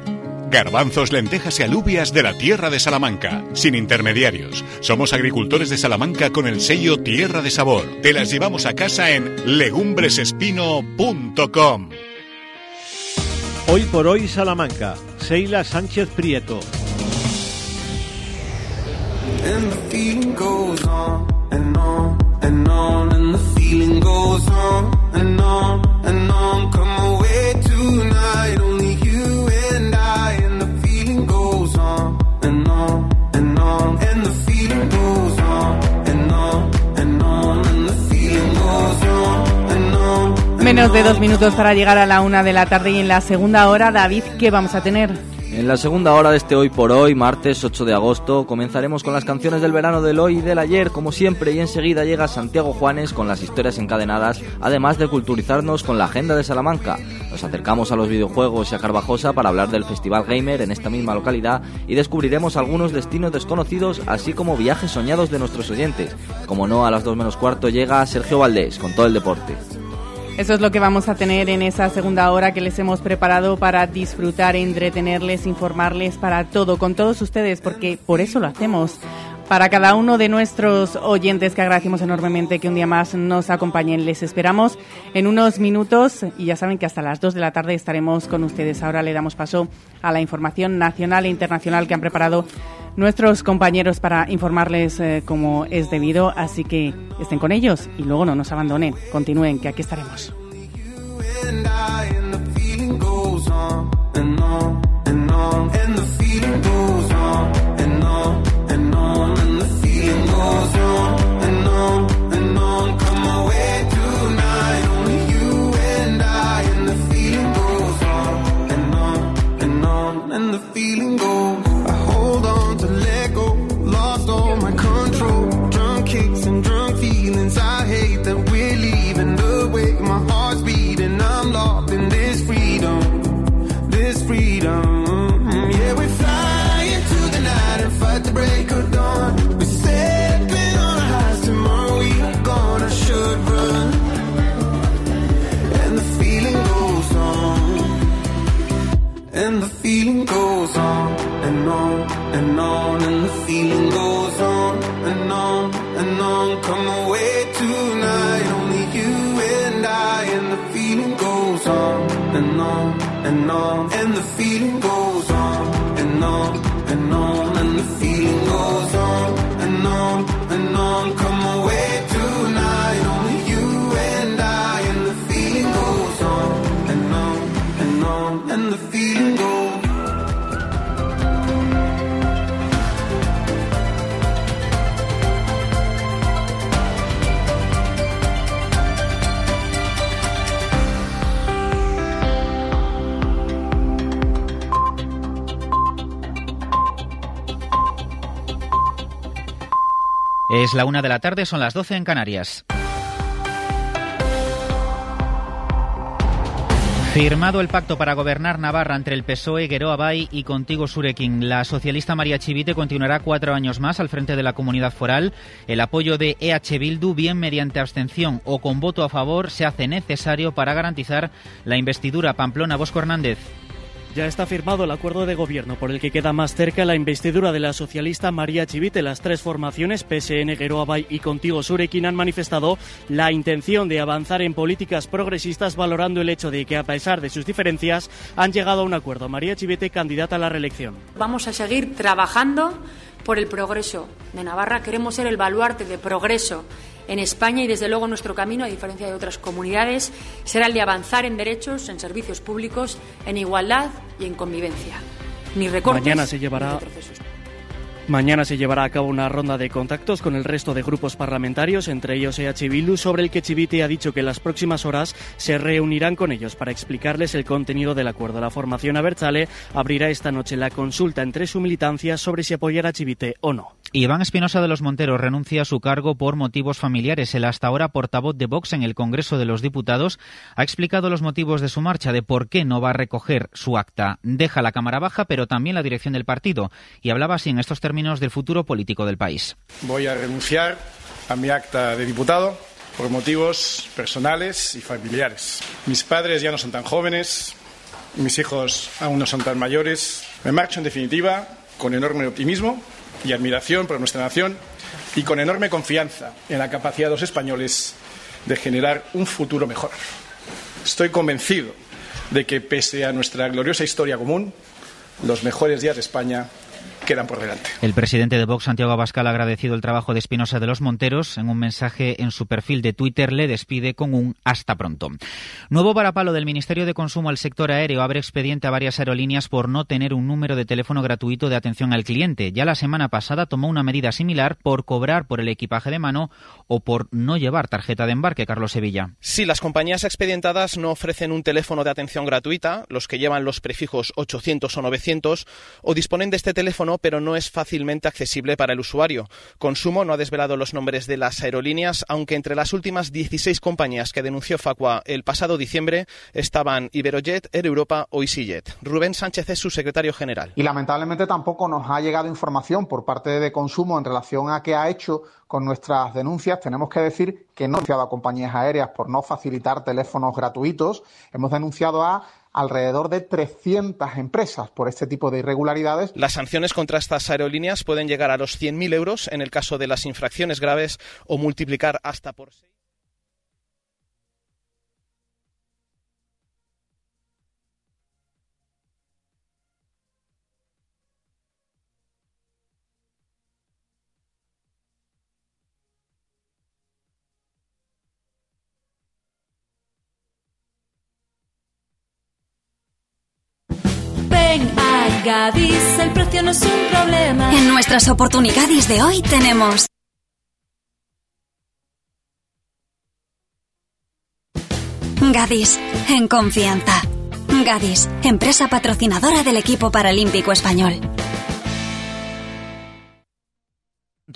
Garbanzos, lentejas y alubias de la tierra de Salamanca, sin intermediarios. Somos agricultores de Salamanca con el sello Tierra de Sabor. Te las llevamos a casa en legumbresespino.com. Hoy por hoy Salamanca, Seila Sánchez Prieto. And the Menos de dos minutos para llegar a la una de la tarde y en la segunda hora, David, ¿qué vamos a tener? En la segunda hora de este Hoy por Hoy, martes 8 de agosto, comenzaremos con las canciones del verano del hoy y del ayer, como siempre, y enseguida llega Santiago Juanes con las historias encadenadas, además de culturizarnos con la agenda de Salamanca. Nos acercamos a los videojuegos y a Carvajosa para hablar del Festival Gamer en esta misma localidad y descubriremos algunos destinos desconocidos, así como viajes soñados de nuestros oyentes. Como no, a las 2 menos cuarto llega Sergio Valdés con todo el deporte. Eso es lo que vamos a tener en esa segunda hora que les hemos preparado para disfrutar, entretenerles, informarles, para todo, con todos ustedes, porque por eso lo hacemos. Para cada uno de nuestros oyentes que agradecemos enormemente que un día más nos acompañen, les esperamos en unos minutos y ya saben que hasta las 2 de la tarde estaremos con ustedes. Ahora le damos paso a la información nacional e internacional que han preparado nuestros compañeros para informarles eh, como es debido, así que estén con ellos y luego no nos abandonen. Continúen, que aquí estaremos. and the feeling goes and on, and the feeling goes on and on and on. Come away tonight, only you and I, and the feeling goes on and on and on, and the feeling goes on and on. and on, Es la una de la tarde, son las 12 en Canarias. Firmado el pacto para gobernar Navarra entre el PSOE, Gueroa Bay y Contigo Surekin. La socialista María Chivite continuará cuatro años más al frente de la comunidad foral. El apoyo de EH Bildu, bien mediante abstención o con voto a favor, se hace necesario para garantizar la investidura Pamplona Bosco Hernández. Ya está firmado el acuerdo de gobierno por el que queda más cerca la investidura de la socialista María Chivite. Las tres formaciones, PSN, Geroabay y Contigo Surekin, han manifestado la intención de avanzar en políticas progresistas, valorando el hecho de que, a pesar de sus diferencias, han llegado a un acuerdo. María Chivite, candidata a la reelección. Vamos a seguir trabajando por el progreso de Navarra. Queremos ser el baluarte de progreso en España y desde luego nuestro camino, a diferencia de otras comunidades, será el de avanzar en derechos, en servicios públicos, en igualdad y en convivencia. Ni recortes Mañana se llevará ni retrocesos. Mañana se llevará a cabo una ronda de contactos con el resto de grupos parlamentarios, entre ellos EH Bildu, sobre el que Chivite ha dicho que en las próximas horas se reunirán con ellos para explicarles el contenido del acuerdo. La formación Abertzale abrirá esta noche la consulta entre su militancia sobre si apoyar a Chivite o no. Iván Espinosa de los Monteros renuncia a su cargo por motivos familiares. El hasta ahora portavoz de Vox en el Congreso de los Diputados ha explicado los motivos de su marcha, de por qué no va a recoger su acta. Deja la Cámara Baja, pero también la dirección del partido. Y hablaba así en estos términos del futuro político del país. Voy a renunciar a mi acta de diputado por motivos personales y familiares. Mis padres ya no son tan jóvenes, mis hijos aún no son tan mayores. Me marcho, en definitiva, con enorme optimismo y admiración por nuestra nación y con enorme confianza en la capacidad de los españoles de generar un futuro mejor. Estoy convencido de que, pese a nuestra gloriosa historia común, los mejores días de España quedan por delante. El presidente de Vox, Santiago Abascal, ha agradecido el trabajo de Espinosa de los Monteros. En un mensaje en su perfil de Twitter le despide con un hasta pronto. Nuevo varapalo del Ministerio de Consumo al sector aéreo abre expediente a varias aerolíneas por no tener un número de teléfono gratuito de atención al cliente. Ya la semana pasada tomó una medida similar por cobrar por el equipaje de mano o por no llevar tarjeta de embarque, Carlos Sevilla. Sí, las compañías expedientadas no ofrecen un teléfono de atención gratuita, los que llevan los prefijos 800 o 900, o disponen de este teléfono pero no es fácilmente accesible para el usuario. Consumo no ha desvelado los nombres de las aerolíneas, aunque entre las últimas 16 compañías que denunció Facua el pasado diciembre estaban Iberojet, Air Europa o EasyJet. Rubén Sánchez es su secretario general. Y lamentablemente tampoco nos ha llegado información por parte de Consumo en relación a qué ha hecho con nuestras denuncias. Tenemos que decir que no hemos denunciado a compañías aéreas por no facilitar teléfonos gratuitos. Hemos denunciado a alrededor de 300 empresas por este tipo de irregularidades. Las sanciones contra estas aerolíneas pueden llegar a los 100.000 euros en el caso de las infracciones graves o multiplicar hasta por 6. Gadis, el precio no es un problema. En nuestras oportunidades de hoy tenemos Gadis, en confianza. Gadis, empresa patrocinadora del equipo paralímpico español.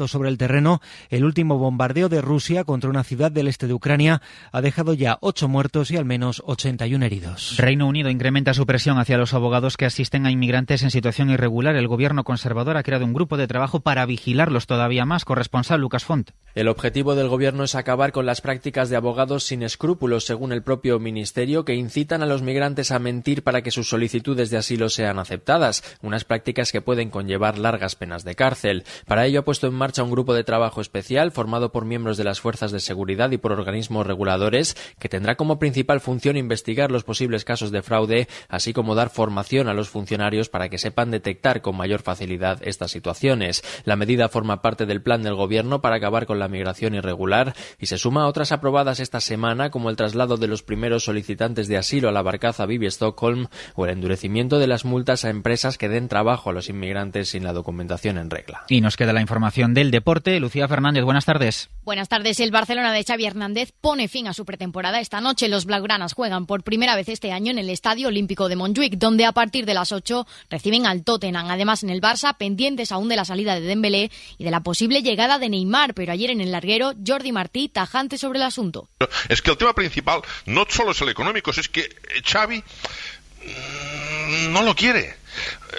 Sobre el terreno, el último bombardeo de Rusia contra una ciudad del este de Ucrania ha dejado ya ocho muertos y al menos 81 heridos. Reino Unido incrementa su presión hacia los abogados que asisten a inmigrantes en situación irregular. El gobierno conservador ha creado un grupo de trabajo para vigilarlos todavía más. Corresponsal Lucas Font. El objetivo del gobierno es acabar con las prácticas de abogados sin escrúpulos, según el propio ministerio, que incitan a los migrantes a mentir para que sus solicitudes de asilo sean aceptadas, unas prácticas que pueden conllevar largas penas de cárcel. Para ello ha puesto en marcha un grupo de trabajo especial formado por miembros de las fuerzas de seguridad y por organismos reguladores que tendrá como principal función investigar los posibles casos de fraude, así como dar formación a los funcionarios para que sepan detectar con mayor facilidad estas situaciones. La medida forma parte del plan del gobierno para acabar con la migración irregular y se suma a otras aprobadas esta semana como el traslado de los primeros solicitantes de asilo a la barcaza Vivi Stockholm o el endurecimiento de las multas a empresas que den trabajo a los inmigrantes sin la documentación en regla. Y nos queda la información del deporte. Lucía Fernández, buenas tardes. Buenas tardes. El Barcelona de Xavi Hernández pone fin a su pretemporada. Esta noche los blaugranas juegan por primera vez este año en el Estadio Olímpico de Montjuic, donde a partir de las 8 reciben al Tottenham. Además, en el Barça, pendientes aún de la salida de Dembélé y de la posible llegada de Neymar. Pero ayer en el larguero, Jordi Martí, tajante sobre el asunto. Es que el tema principal no solo es el económico, es que Xavi mm, no lo quiere.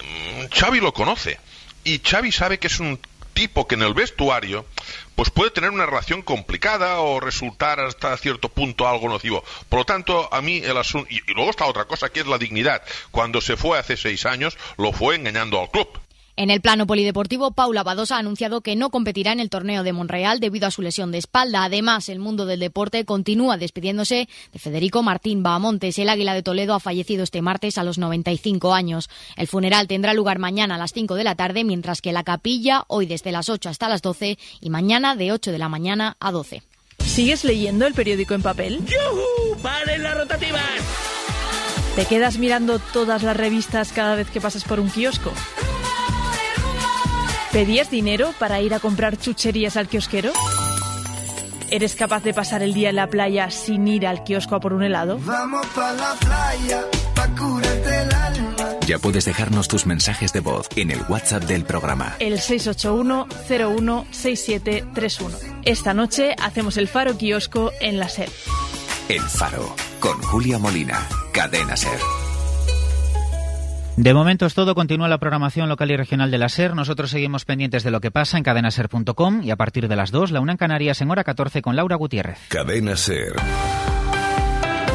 Mm, Xavi lo conoce. Y Xavi sabe que es un tipo que en el vestuario pues puede tener una relación complicada o resultar hasta cierto punto algo nocivo. Por lo tanto, a mí el asunto... Y, y luego está otra cosa, que es la dignidad. Cuando se fue hace seis años, lo fue engañando al club. En el plano polideportivo, Paula Badosa ha anunciado que no competirá en el torneo de Monreal debido a su lesión de espalda. Además, el mundo del deporte continúa despidiéndose de Federico Martín Bahamontes. El Águila de Toledo ha fallecido este martes a los 95 años. El funeral tendrá lugar mañana a las 5 de la tarde, mientras que la capilla hoy desde las 8 hasta las 12 y mañana de 8 de la mañana a 12. ¿Sigues leyendo el periódico en papel? ¡Yuhu! ¡Paren las rotativas! ¿Te quedas mirando todas las revistas cada vez que pasas por un kiosco? ¿Pedías dinero para ir a comprar chucherías al kiosquero? ¿Eres capaz de pasar el día en la playa sin ir al kiosco a por un helado? Vamos pa la playa, pa curarte el alma. Ya puedes dejarnos tus mensajes de voz en el WhatsApp del programa. El 681-016731. Esta noche hacemos el Faro Kiosco en la SER. El Faro, con Julia Molina, Cadena Ser. De momento es todo. Continúa la programación local y regional de la SER. Nosotros seguimos pendientes de lo que pasa en cadenaser.com y a partir de las 2, la una en Canarias en hora 14 con Laura Gutiérrez. Cadena Ser.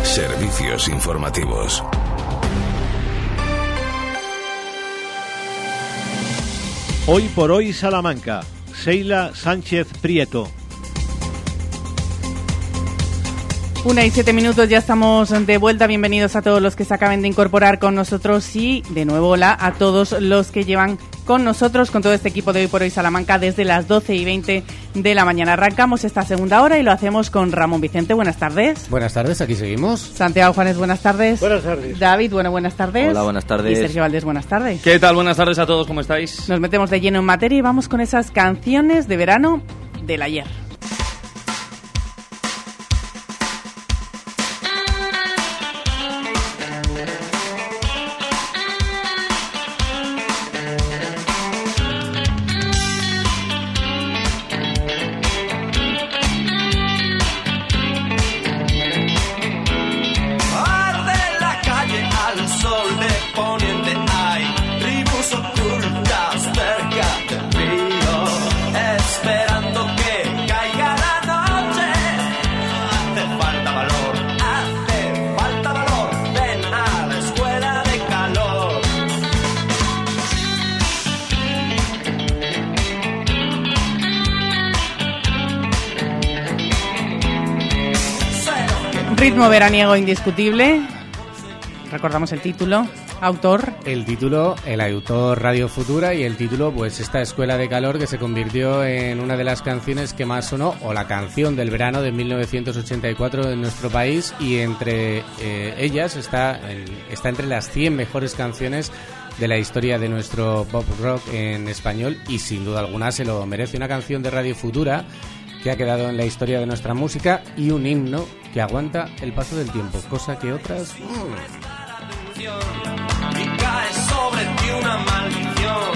Servicios informativos. Hoy por hoy Salamanca. Seila Sánchez Prieto. Una y siete minutos, ya estamos de vuelta. Bienvenidos a todos los que se acaben de incorporar con nosotros y de nuevo hola a todos los que llevan con nosotros, con todo este equipo de hoy por hoy Salamanca desde las 12 y 20 de la mañana. Arrancamos esta segunda hora y lo hacemos con Ramón Vicente. Buenas tardes. Buenas tardes, aquí seguimos. Santiago Juanes, buenas tardes. Buenas tardes. David, bueno, buenas tardes. Hola, buenas tardes. Y Sergio Valdés, buenas tardes. ¿Qué tal? Buenas tardes a todos, ¿cómo estáis? Nos metemos de lleno en materia y vamos con esas canciones de verano del ayer. Ritmo veraniego indiscutible. Recordamos el título. Autor. El título, el autor Radio Futura y el título, pues esta Escuela de Calor que se convirtió en una de las canciones que más sonó, o la canción del verano de 1984 en nuestro país y entre eh, ellas está, el- está entre las 100 mejores canciones de la historia de nuestro pop rock en español y sin duda alguna se lo merece una canción de Radio Futura que ha quedado en la historia de nuestra música y un himno que aguanta el paso del tiempo, cosa que otras... mm, y cae sobre ti una maldición.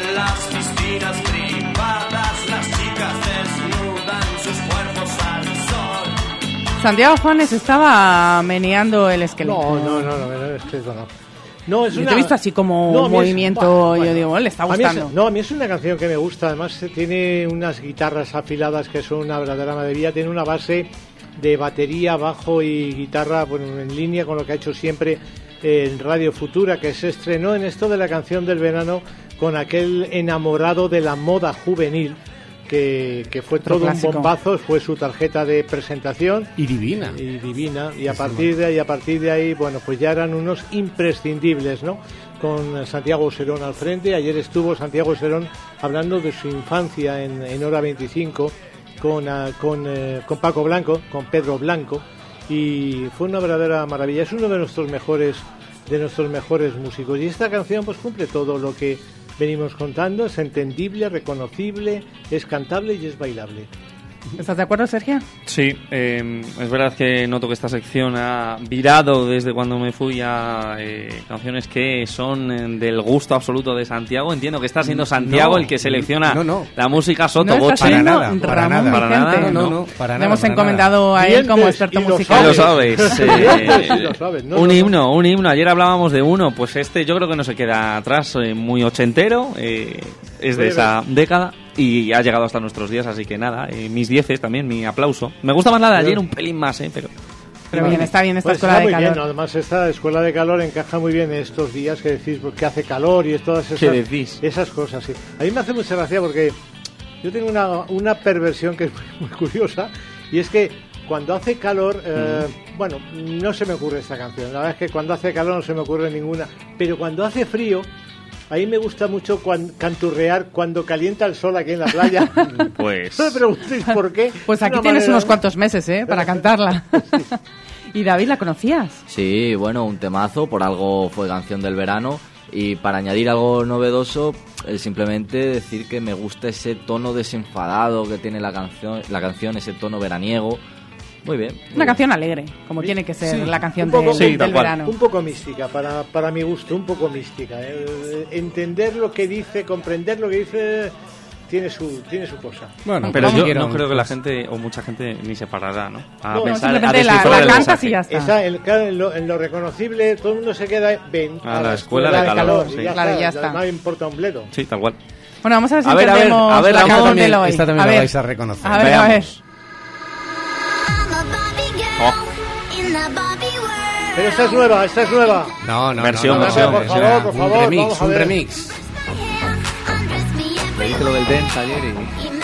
En las piscinas privadas las chicas desnudan sus cuerpos al sol. Santiago Juanes estaba meneando el esqueleto. No, no, no, no, no, que eso no. No, es Yo una... te he visto así como No, a es- movimiento, Bueno, yo digo, le está a es- gustando. no, a mí es una canción que me gusta. Además, eh, tiene unas guitarras afiladas que son una verdadera maravilla. Tiene una base de batería, bajo y guitarra bueno, en línea con lo que ha hecho siempre en Radio Futura, que se estrenó en esto de la canción del verano con aquel enamorado de la moda juvenil. Que, que fue Otro todo clásico. un bombazo, fue su tarjeta de presentación. Y divina. y divina. Y a partir de ahí a partir de ahí bueno pues ya eran unos imprescindibles no con Santiago Serón al frente. Ayer estuvo Santiago Serón hablando de su infancia en, en hora 25 con ah, con, eh, con Paco Blanco con Pedro Blanco. Y fue una verdadera maravilla. Es uno de nuestros mejores de nuestros mejores músicos. Y esta canción pues cumple todo lo que venimos contando, es entendible, reconocible, es cantable y es bailable. ¿Estás de acuerdo, Sergio? Sí, eh, es verdad que noto que esta sección ha virado desde cuando me fui a eh, canciones que son eh, del gusto absoluto de Santiago. Entiendo que está siendo Santiago No, el que selecciona no, no. la música Soto No está Bocha. siendo Para nada, para nada. Para nada, Vicente. no, no, para Le nada, hemos para encomendado a él como experto y lo musical. Lo sabes. eh, lo sabes. No, un no, no. himno, un himno. Ayer hablábamos de uno, pues este yo creo que no se queda atrás, eh, muy ochentero, eh, es de esa década y ha llegado hasta nuestros días, así que nada, eh, mis dieces también, mi aplauso. Me gusta más la de ayer un pelín más, eh, pero... Pero bien, está bien esta Pues escuela está de muy calor. bien, además esta escuela de calor encaja muy bien en estos días que decís porque hace calor y todas esas, ¿Qué decís? esas cosas. Sí. A mí me hace mucha gracia porque yo tengo una, una perversión que es muy, muy curiosa y es que cuando hace calor, eh, bueno, no se me ocurre esta canción. La verdad es que cuando hace calor no se me ocurre ninguna, pero cuando hace frío, a mí me gusta mucho cuan- canturrear cuando calienta el sol aquí en la playa. Pues... no me preguntéis por qué. Pues Es aquí tienes manera- unos cuantos meses, ¿eh? Para cantarla. ¿Y David, la conocías? Sí, bueno, un temazo, por algo fue canción del verano. Y para añadir algo novedoso, simplemente decir que me gusta ese tono desenfadado que tiene la canción, la canción ese tono veraniego. Muy bien. muy Una bien. canción alegre, como tiene que ser Sí, la canción poco, del, un- del verano. Un poco mística, para, para mi gusto, un poco mística. Eh, entender lo que dice, comprender lo que dice, tiene su, tiene su cosa. Bueno, Pero yo quieran, no creo que la pues. gente, o mucha gente, ni se parará, ¿no? A No, pensar, a simplemente la- la el cantas y ya está. Esa, en, claro, en lo, en lo reconocible, todo el mundo se queda, ven A la escuela de calor, sí. Claro, ya está. No me importa un bledo. Sí, tal cual. Bueno, vamos a ver si A ver, a ver, entendemos a ver, la canción de hoy. esta también a la ver, vais a reconocer. A ver, a ver. Oh, Pero esta es nueva, esta es nueva. No, no, Versión, no, no, versión. no, Por favor, por un favor, remix, vamos a un remix. Le dije lo del dance ayer y...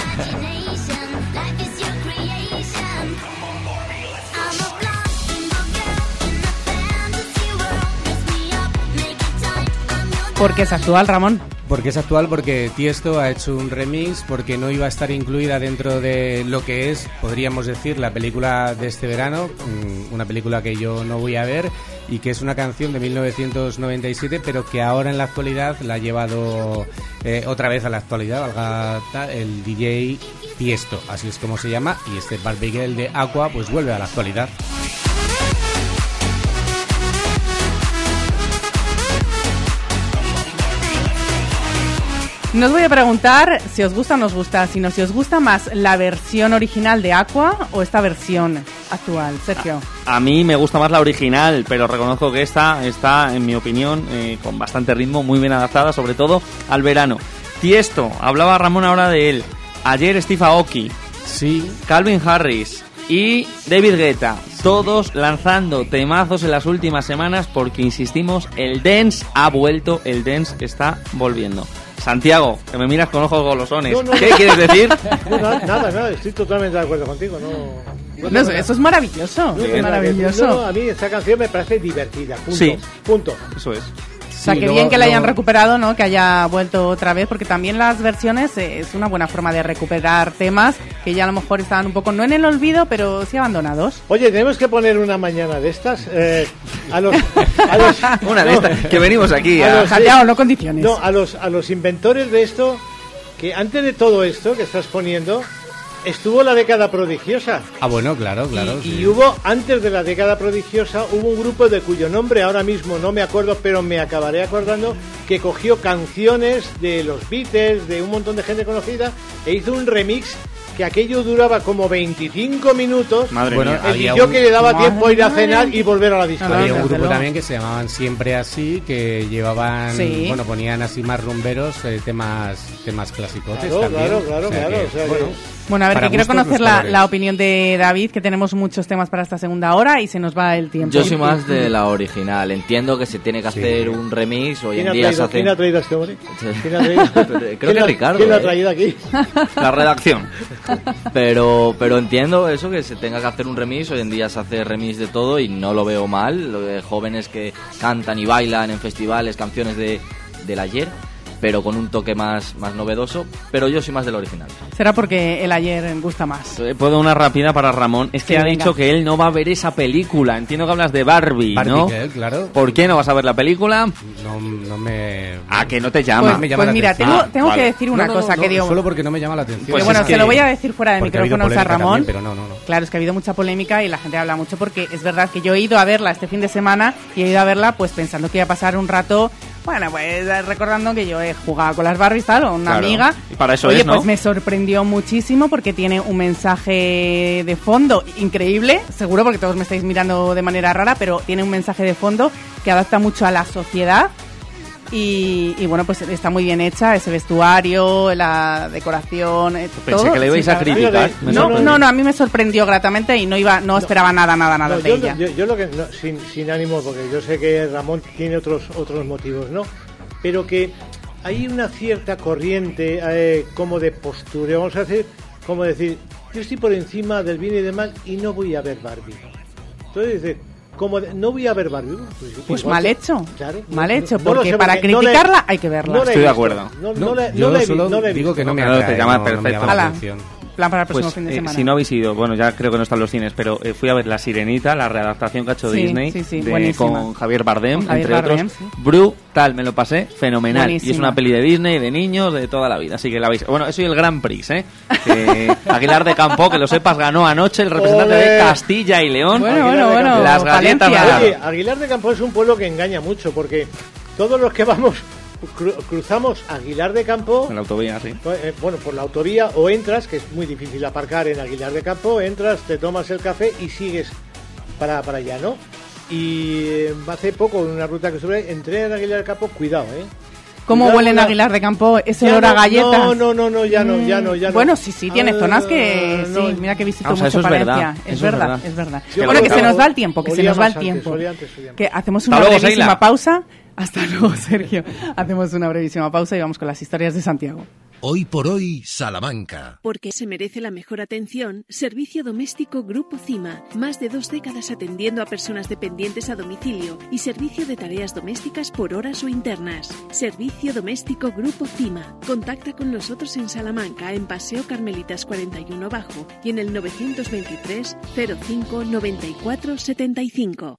Porque es actual, Ramón. Porque es actual, porque Tiesto ha hecho un remix, porque no iba a estar incluida dentro de lo que es, podríamos decir, la película de este verano, mm, una película que yo no voy a ver y que es una canción de 1997, pero que ahora en la actualidad la ha llevado eh, otra vez a la actualidad, valga el DJ Tiesto, así es como se llama, y este Barbie Girl de Aqua pues vuelve a la actualidad. No os voy a preguntar si os gusta o no os gusta, sino si os gusta más la versión original de Aqua o esta versión actual. Sergio. A mí me gusta más la original, pero reconozco que esta está, en mi opinión, eh, con bastante ritmo, muy bien adaptada, sobre todo al verano. Tiesto, hablaba Ramón ahora de él. Ayer Steve Aoki, Sí, Calvin Harris y David Guetta, todos lanzando temazos en las últimas semanas porque insistimos, el dance ha vuelto, el dance está volviendo. Santiago, que me miras con ojos golosones. No, no, ¿Qué no. quieres decir? No, nada, nada, estoy totalmente de acuerdo contigo. No, no No, tengo eso es maravilloso. maravilloso. No, a mí esta canción me parece divertida. Punto. Sí. Punto. Eso es. O sea, Sí, que luego- bien que la hayan recuperado, ¿no? Que haya vuelto otra vez, porque también las versiones eh, es una buena forma de recuperar temas que ya a lo mejor estaban un poco, no en el olvido, pero sí abandonados. Oye, tenemos que poner una mañana de estas eh, a los, a los- Una de no, estas, que venimos aquí a a... los- no condiciones. No, a los, a los inventores de esto, que antes de todo esto que estás poniendo, estuvo la década prodigiosa. ah bueno, claro, claro. y, sí. y hubo, antes de la década prodigiosa, hubo un grupo de cuyo nombre ahora mismo no me acuerdo, pero me acabaré acordando, que cogió canciones de los Beatles, de un montón de gente conocida, e hizo un remix que aquello duraba como 25 minutos. Madre Bueno, mía. Había yo un- que le daba Madre tiempo a ir a cenar y volver a la discoteca. Había un grupo también que se llamaban Siempre Así, que llevaban, Sí. bueno, ponían así más rumberos, eh, temas, temas clasicotes Claro, también. claro, claro, O sea claro, que, o sea que- bueno, Bueno, a ver, que quiero conocer la, la opinión de David, que tenemos muchos temas para esta segunda hora y se nos va el tiempo. Yo soy más de la original. Entiendo que se tiene que hacer un remix. Hoy ¿Quién en día se traído, hace... quién ha traído a este hombre? Sí. ¿Quién ha traído? Creo ¿Quién que Ricardo, ¿Quién lo ha eh. traído aquí? La redacción. Pero, pero entiendo eso, que se tenga que hacer un remix. Hoy en día se hace remix de todo y no lo veo mal. Lo de jóvenes que cantan y bailan en festivales canciones de, del ayer. Pero con un toque más, más novedoso. Pero yo soy más del original. Será porque el ayer gusta más. Eh, Puedo una rápida para Ramón. Es que Sí, ha venga. dicho que él no va a ver esa película. Entiendo que hablas de Barbie, Barbie ¿no? Girl, claro. ¿Por qué no vas a ver la película? No, no me... Ah, que no te llama. Pues- me llama pues la mira, atención. tengo- tengo que decir una No, no, cosa no, que digo- Solo porque no me llama la atención. Que bueno, se lo voy a decir fuera de Porque ha a Ramón. también, pero no, no, no. Claro, es que ha habido mucha polémica y la gente habla mucho porque es verdad que yo he ido a verla este fin de semana y he ido a verla pues pensando que iba a pasar un rato, bueno, pues eh, recordando que yo he jugado con las Barbies tal, o una Claro. amiga. Y para eso Oye, es, ¿no? pues me sorprendió muchísimo porque tiene un mensaje de fondo increíble, seguro porque todos me estáis mirando de manera rara, pero tiene un mensaje de fondo que adapta mucho a la sociedad. Y, y bueno, pues está muy bien hecha ese vestuario, la decoración, eh, Pensé todo. que le ibais Sí, a criticar. No, no, no, a mí me sorprendió gratamente y no iba, no, esperaba nada, nada, nada No, de yo, ella. yo- yo lo que no, sin, sin ánimo porque yo sé que Ramón tiene otros otros motivos no pero que hay una cierta corriente eh, como de postura vamos a decir como decir yo estoy por encima del bien y del mal y no voy a ver Barbie entonces dice como de- no voy a ver Barbie pues, Pues igual mal hecho, claro, mal no- hecho, porque sé, para porque no le- criticarla hay que verla. Estoy de acuerdo. no, No, no la- yo vi- solo digo que no me te llama perfecto. la atención. Plan para el próximo Pues, fin de eh, semana. si no habéis ido, bueno, ya creo que no están los cines, pero eh, fui a ver La Sirenita, la readaptación que ha hecho Sí, Disney sí, sí, de- buenísima. con Javier Bardem, Con Javier entre Bardem, otros. sí. Brutal, me lo pasé fenomenal. Y es una peli de Disney, de niños, de toda la vida. Así que la veis. Bueno, eso y el Gran Prix, ¿eh? Que Aguilar de Campo, que lo sepas, ganó anoche el representante de Castilla y León. Bueno, Aguilar bueno, bueno. Las galletas. Oye, Aguilar de Campo es un pueblo que engaña mucho porque todos los que vamos cru- cruzamos Aguilar de Campo En la autovía, sí. Eh, bueno, por la autovía o entras, que es muy difícil aparcar en Aguilar de Campo, entras, te tomas el café y sigues para, para allá, ¿no? Y eh, hace poco, en una ruta que estuve, entré en Aguilar de Campo, cuidado, ¿eh? ¿Cómo Cuidado, huelen. Aguilar de Campo? Ya olor a no, galletas. No, no, no, no, ya no, ya no, ya no. Bueno, sí, sí, tiene Ah, zonas que no. sí, mira que visito Ah, o sea, mucho eso es Palencia. verdad, Es eso es verdad, verdad. es verdad. Bueno, que se nos va el tiempo, que se nos va el tiempo. antes. Que hacemos una brevísima pausa. Hasta luego, Sergio. Hacemos una brevísima pausa y vamos con las historias de Santiago. Hoy por hoy, Salamanca. Porque se merece la mejor atención, Servicio Doméstico Grupo CIMA. Más de dos décadas atendiendo a personas dependientes a domicilio y servicio de tareas domésticas por horas o internas. Servicio Doméstico Grupo CIMA. Contacta con nosotros en Salamanca, en Paseo Carmelitas 41 Bajo y en el 923 05 94 75.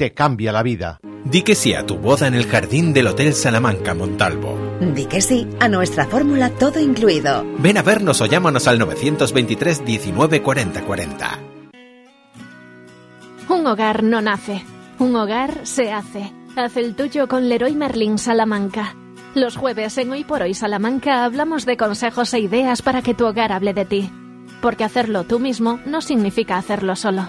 te cambia la vida. Di que sí a tu boda en el jardín del Hotel Salamanca Montalvo. Di que sí a nuestra fórmula todo incluido. Ven a vernos o llámanos al 923 19 40 40. Un hogar no nace, un hogar se hace. Haz el tuyo con Leroy Merlin Salamanca. Los jueves en Hoy por Hoy Salamanca hablamos de consejos e ideas para que tu hogar hable de ti. Porque hacerlo tú mismo no significa hacerlo solo.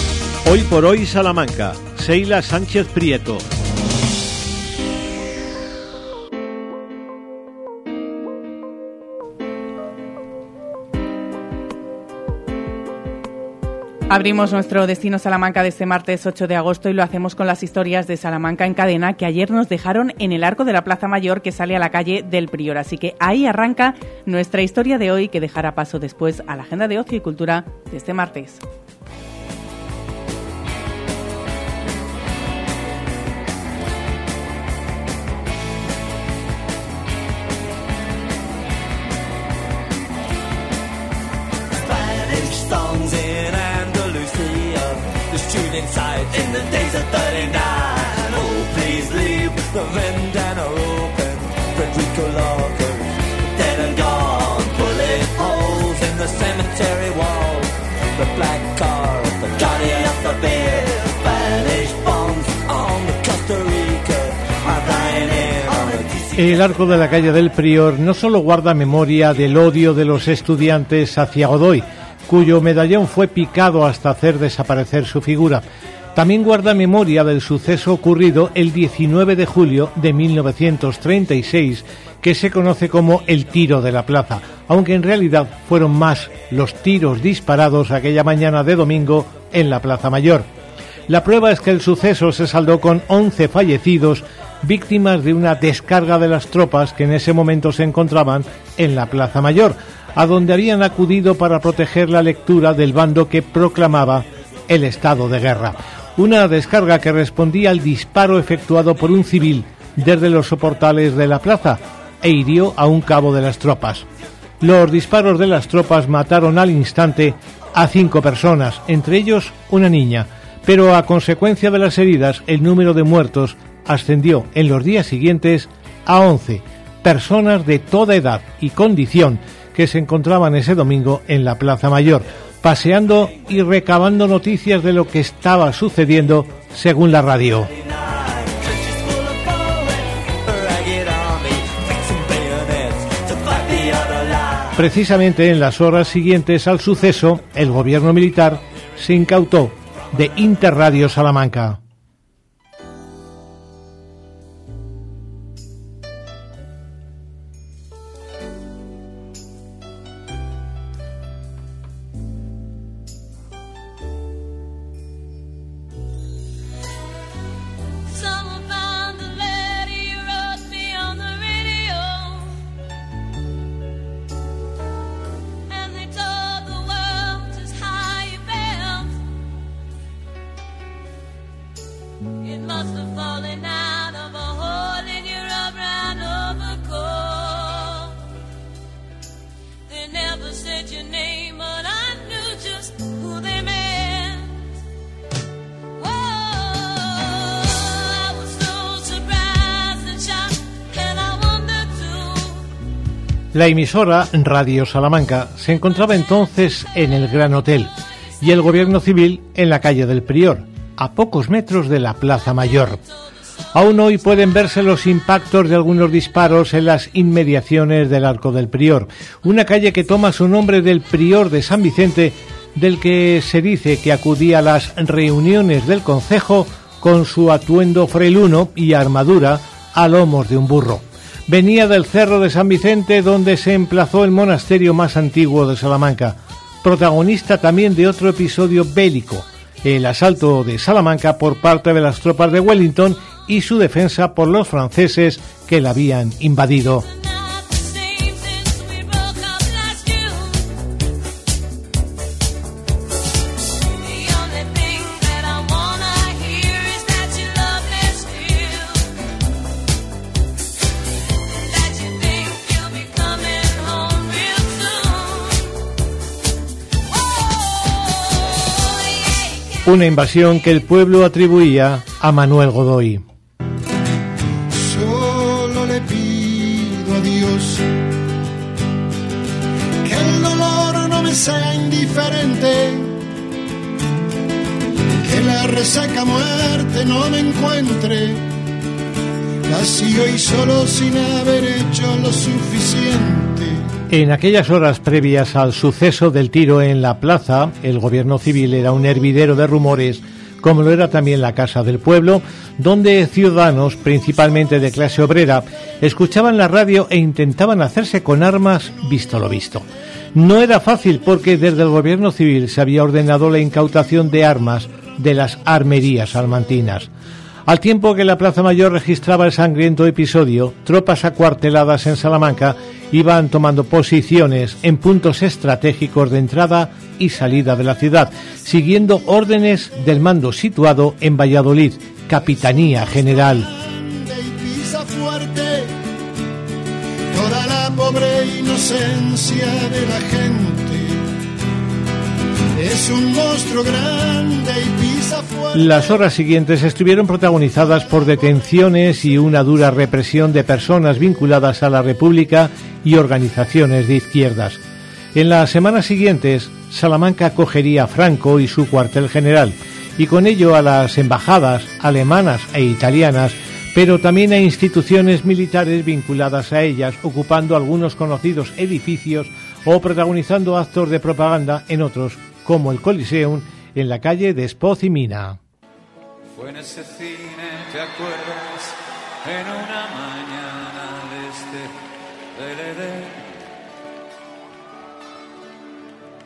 Hoy por hoy Salamanca, Seila Sánchez Prieto. Abrimos nuestro destino Salamanca de este martes 8 de agosto y lo hacemos con las historias de Salamanca en cadena que ayer nos dejaron en el arco de la Plaza Mayor que sale a la calle del Prior. Así que ahí arranca nuestra historia de hoy que dejará paso después a la agenda de ocio y cultura de este martes. inside in the days of 39. Oh, please leave the vendetta open. Bullet holes in the cemetery wall. The black car of the guardian of the beer. On Costa Rica. El arco de la calle del Prior no solo guarda memoria del odio de los estudiantes hacia Godoy, cuyo medallón fue picado hasta hacer desaparecer su figura, también guarda memoria del suceso ocurrido el 19 de julio de 1936, que se conoce como el tiro de la plaza, aunque en realidad fueron más los tiros disparados aquella mañana de domingo en la Plaza Mayor. La prueba es que el suceso se saldó con 11 fallecidos, víctimas de una descarga de las tropas que en ese momento se encontraban en la Plaza Mayor, a donde habían acudido para proteger la lectura del bando que proclamaba el estado de guerra. Una descarga que respondía al disparo efectuado por un civil desde los soportales de la plaza e hirió a un cabo de las tropas. Los disparos de las tropas mataron al instante a cinco personas, entre ellos una niña, pero a consecuencia de las heridas el número de muertos ascendió en los días siguientes a 11 personas de toda edad y condición que se encontraban ese domingo en la Plaza Mayor, paseando y recabando noticias de lo que estaba sucediendo según la radio. Precisamente en las horas siguientes al suceso, el gobierno militar se incautó de Interradio Salamanca. La emisora Radio Salamanca se encontraba entonces en el Gran Hotel y el gobierno civil en la calle del Prior, a pocos metros de la Plaza Mayor. Aún hoy pueden verse los impactos de algunos disparos en las inmediaciones del Arco del Prior, una calle que toma su nombre del Prior de San Vicente, del que se dice que acudía a las reuniones del concejo con su atuendo freluno y armadura a lomos de un burro venía del Cerro de San Vicente donde se emplazó el monasterio más antiguo de Salamanca, protagonista también de otro episodio bélico, el asalto de Salamanca por parte de las tropas de Wellington y su defensa por los franceses que la habían invadido. Una invasión que el pueblo atribuía a Manuel Godoy. Solo le pido a Dios que el dolor no me sea indiferente, que la resaca muerte no me encuentre, vacío y solo sin haber hecho lo suficiente en aquellas horas previas al suceso del tiro en la plaza, el gobierno civil era un hervidero de rumores, como lo era también la Casa del Pueblo, donde ciudadanos, principalmente de clase obrera, escuchaban la radio e intentaban hacerse con armas visto lo visto. No era fácil porque desde el gobierno civil se había ordenado la incautación de armas de las armerías salmantinas. Al tiempo que la Plaza Mayor registraba el sangriento episodio, tropas acuarteladas en Salamanca iban tomando posiciones en puntos estratégicos de entrada y salida de la ciudad, siguiendo órdenes del mando situado en Valladolid, Capitanía General. Inocencia de la gente es un monstruo grande y. Las horas siguientes estuvieron protagonizadas por detenciones y una dura represión de personas vinculadas a la República y organizaciones de izquierdas. En las semanas siguientes, Salamanca acogería a Franco y su cuartel general, y con ello a las embajadas alemanas e italianas pero también a instituciones militares vinculadas a ellas, ocupando algunos conocidos edificios o protagonizando actos de propaganda en otros, como el Coliseum, en la calle de Espoz y Mina. Fue en ese cine, ¿te acuerdas? En una mañana de este DVD.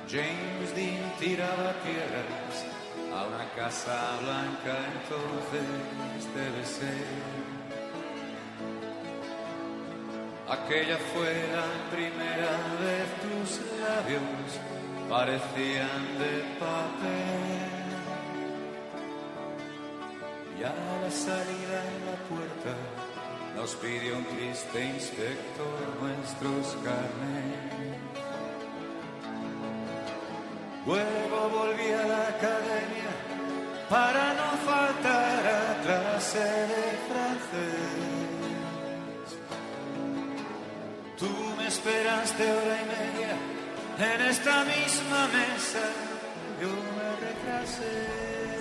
James Dean tiraba piedras a una casa blanca, entonces debe ser. Aquella fue la primera vez tus labios parecían de papel. Y a la salida en la puerta nos pidió un triste inspector nuestros carnes. Luego volví a la academia para no faltar a clase de francés. Tú me esperaste hora y media en esta misma mesa. Yo me.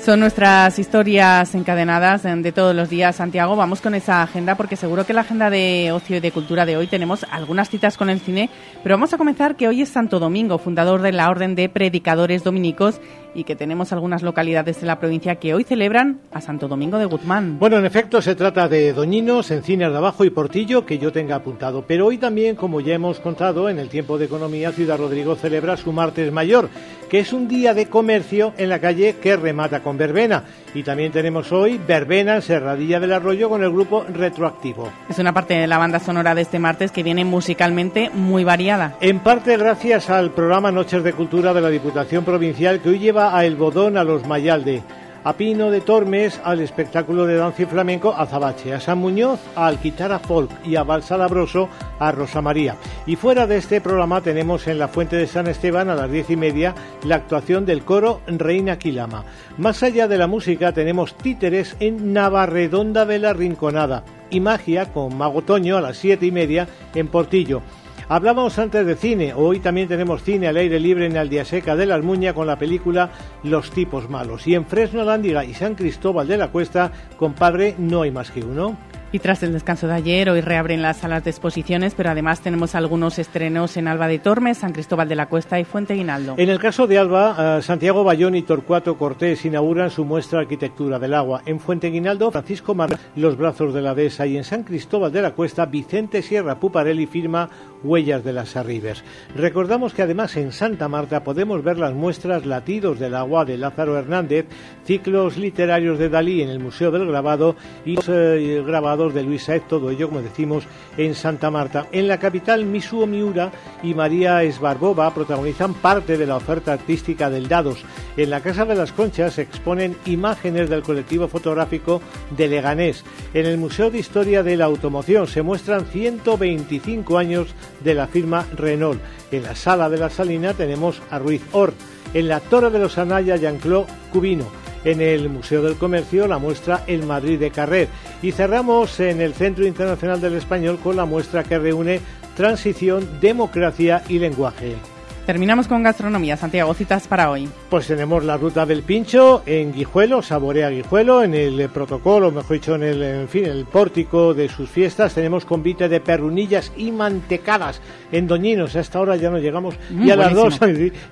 Son nuestras historias encadenadas de todos los días, Santiago. Vamos con esa agenda porque seguro que la agenda de ocio y de cultura de hoy tenemos algunas citas con el cine, pero vamos a comenzar que hoy es Santo Domingo, fundador de la Orden de Predicadores Dominicos y que tenemos algunas localidades de la provincia que hoy celebran a Santo Domingo de Guzmán. Bueno, en efecto, se trata de Doñinos, Encinas de Abajo y Portillo, que yo tenga apuntado. Pero hoy también, como ya hemos contado, en el tiempo de economía, Ciudad Rodrigo celebra su martes mayor, que es un día de comercio en la calle que remata con verbena. Y también tenemos hoy verbena en Serradilla del Arroyo con el grupo Retroactivo. Es una parte de la banda sonora de este martes que viene musicalmente muy variada. En parte gracias al programa Noches de Cultura de la Diputación Provincial que hoy lleva a El Bodón a los Mayalde, a Pino de Tormes al espectáculo de danza y flamenco Azabache, a San Muñoz al Guitarra Folk y a Valsalabroso a Rosa María. Y fuera de este programa tenemos en la Fuente de San Esteban a las diez y media la actuación del coro Reina Quilama. Más allá de la música tenemos títeres en Navarredonda de la Rinconada y magia con Mago Toño a las siete y media en Portillo. Hablábamos antes de cine, hoy también tenemos cine al aire libre en Aldiaseca de la Almuña con la película Los tipos malos. Y en Fresno, Lándiga y San Cristóbal de la Cuesta, compadre, no hay más que uno. Y tras el descanso de ayer, hoy reabren las salas de exposiciones, pero además tenemos algunos estrenos en Alba de Tormes, San Cristóbal de la Cuesta y Fuente Guinaldo. En el caso de Alba, eh, Santiago Bayón y Torcuato Cortés inauguran su muestra Arquitectura del Agua. En Fuente Guinaldo, Francisco Mar, Los Brazos de la Dehesa y en San Cristóbal de la Cuesta, Vicente Sierra Puparelli firma Huellas de las Arribes. Recordamos que además en Santa Marta podemos ver las muestras Latidos del Agua de Lázaro Hernández, ciclos literarios de Dalí en el Museo del Grabado y los eh, grabados de Luis Saez, todo ello, como decimos, en Santa Marta. En la capital, Misuo Miura y María Esbarbova protagonizan parte de la oferta artística del Dados. En la Casa de las Conchas se exponen imágenes del colectivo fotográfico de Leganés. En el Museo de Historia de la Automoción se muestran 125 años de la firma Renault. En la Sala de la Salina tenemos a Ruiz Or. En la Torre de los Anaya, Jean-Claude Cubino en el Museo del Comercio la muestra El Madrid de Carrer. Y cerramos en el Centro Internacional del Español con la muestra que reúne Transición, Democracia y Lenguaje. Terminamos con gastronomía. Santiago, citas para hoy. Pues tenemos la ruta del pincho en Guijuelo, saborea Guijuelo, en el protocolo, mejor dicho, en el, en fin, el pórtico de sus fiestas. Tenemos convite de perrunillas y mantecadas en Doñinos. A esta hora ya no llegamos. Mm, y, a las dos,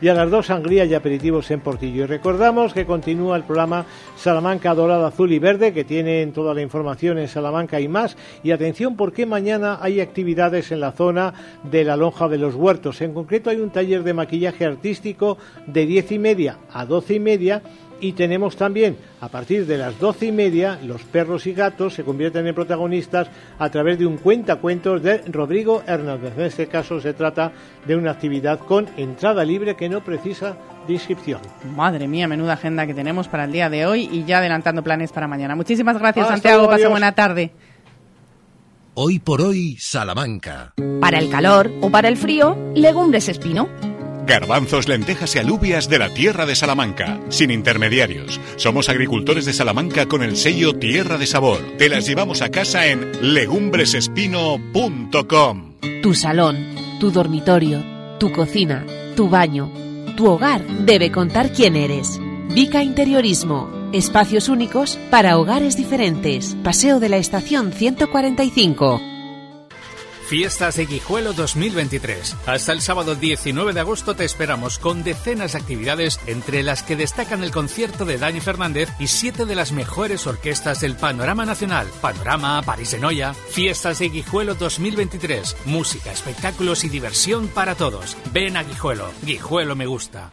y a las dos sangrías y aperitivos en Portillo. Y recordamos que continúa el programa Salamanca Dorada, Azul y Verde, que tienen toda la información en Salamanca y más. Y atención, porque mañana hay actividades en la zona de la Lonja de los Huertos. En concreto hay un taller de maquillaje artístico de diez y media a doce y media y tenemos también a partir de las doce y media los perros y gatos se convierten en protagonistas a través de un cuentacuentos de Rodrigo Hernández. En este caso se trata de una actividad con entrada libre que no precisa de inscripción. Madre mía, menuda agenda que tenemos para el día de hoy y ya adelantando planes para mañana. Muchísimas gracias, Hasta Santiago. Pasa buena tarde. Hoy por hoy, Salamanca. Para el calor o para el frío, legumbres espino. Garbanzos, lentejas y alubias de la tierra de Salamanca, sin intermediarios. Somos agricultores de Salamanca con el sello Tierra de Sabor. Te las llevamos a casa en legumbresespino.com. Tu salón, tu dormitorio, tu cocina, tu baño, tu hogar debe contar quién eres. Vica Interiorismo, Espacios únicos para hogares diferentes. Paseo de la Estación 145. Fiestas de Guijuelo 2023. Hasta el sábado 19 de agosto te esperamos con decenas de actividades entre las que destacan el concierto de Dani Fernández y siete de las mejores orquestas del panorama nacional. Panorama, París de Noia. Fiestas de Guijuelo 2023. Música, espectáculos y diversión para todos. Ven a Guijuelo. Guijuelo me gusta.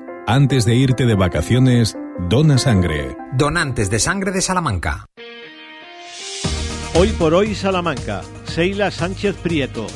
Antes de irte de vacaciones, dona sangre. Donantes de sangre de Salamanca. Hoy por hoy Salamanca. Seila Sánchez Prieto.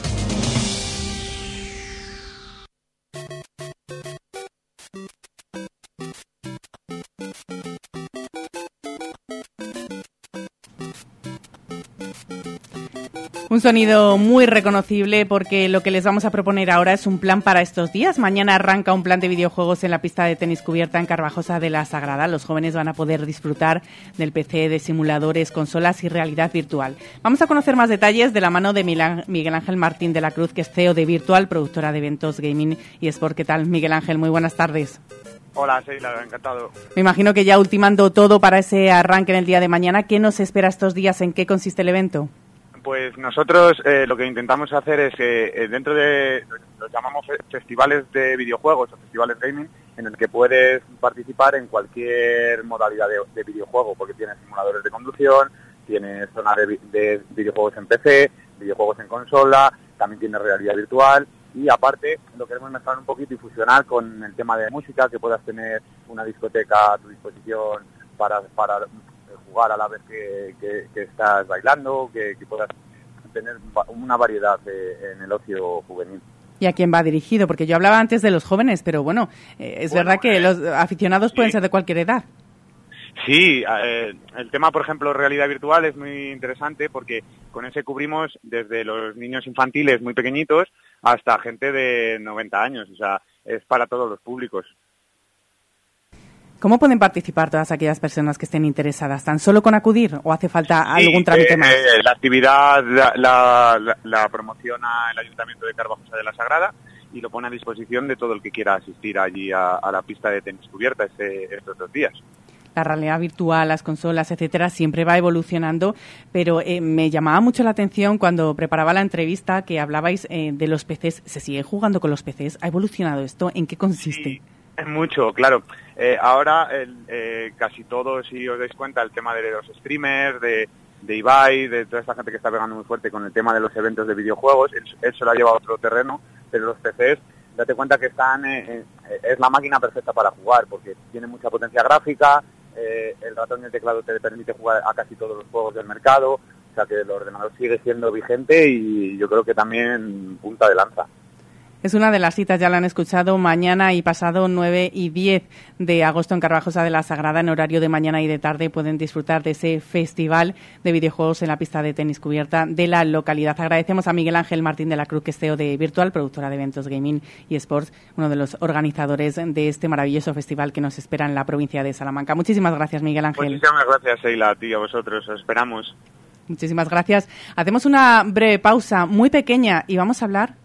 Un sonido muy reconocible porque lo que les vamos a proponer ahora es un plan para estos días. Mañana arranca un plan de videojuegos en la pista de tenis cubierta en Carvajosa de la Sagrada. Los jóvenes van a poder disfrutar del PC, de simuladores, consolas y realidad virtual. Vamos a conocer más detalles de la mano de Miguel Ángel Martín de la Cruz, que es CEO de Virtual, productora de eventos, gaming y sport. ¿Qué tal, Miguel Ángel? Muy buenas tardes. Hola, Sheila, encantado. Me imagino que ya ultimando todo para ese arranque en el día de mañana, ¿qué nos espera estos días? ¿En qué consiste el evento? Pues nosotros eh, lo que intentamos hacer es que eh, dentro de, los llamamos fe- festivales de videojuegos o festivales gaming, en el que puedes participar en cualquier modalidad de, de videojuego, porque tienes simuladores de conducción, tienes zona de, de videojuegos en PC, videojuegos en consola, también tienes realidad virtual y aparte lo queremos mezclar un poquito y fusionar con el tema de música, que puedas tener una discoteca a tu disposición para, para jugar a la vez que, que- que estás bailando, que, que puedas tener una variedad eh, en el ocio juvenil. ¿Y a quién va dirigido? Porque yo hablaba antes de los jóvenes, pero bueno, eh, es verdad que los aficionados pueden ser de cualquier edad. Sí, eh, el tema, por ejemplo, realidad virtual es muy interesante porque con ese cubrimos desde los niños infantiles muy pequeñitos hasta gente de 90 años, o sea, es para todos los públicos. ¿Cómo pueden participar todas aquellas personas que estén interesadas? ¿Tan solo con acudir o hace falta algún Sí, trámite eh, más? eh, la actividad la, la- la- la promociona el Ayuntamiento de Carvajosa de la Sagrada y lo pone a disposición de todo el que quiera asistir allí a, a la pista de tenis cubierta este- estos dos días. La realidad virtual, las consolas, etcétera, siempre va evolucionando, pero eh, me llamaba mucho la atención cuando preparaba la entrevista que hablabais eh, de los PCs. ¿Se sigue jugando con los PCs? ¿Ha evolucionado esto? ¿En qué consiste? Es mucho, claro. Eh, ahora eh, casi todos, si os dais cuenta, el tema de los streamers, de, de Ibai, de toda esta gente que está pegando muy fuerte con el tema de los eventos de videojuegos, él, se lo ha llevado a otro terreno, pero los PCs, date cuenta que están, eh, eh, es la máquina perfecta para jugar, porque tiene mucha potencia gráfica, el ratón y el teclado te permite jugar a casi todos los juegos del mercado, o sea que el ordenador sigue siendo vigente y yo creo que también punta de lanza. Es una de las citas, ya la han escuchado, mañana y pasado 9 y 10 de agosto en Carvajosa de la Sagrada, en horario de mañana y de tarde, pueden disfrutar de ese festival de videojuegos en la pista de tenis cubierta de la localidad. Agradecemos a Miguel Ángel Martín de la Cruz, que es CEO de Virtual, productora de eventos gaming y sports, uno de los organizadores de este maravilloso festival que nos espera en la provincia de Salamanca. Muchísimas gracias, Miguel Ángel. Muchísimas gracias, Sheila, a ti y a vosotros. Os esperamos. Muchísimas gracias. Hacemos una breve pausa muy pequeña y vamos a hablar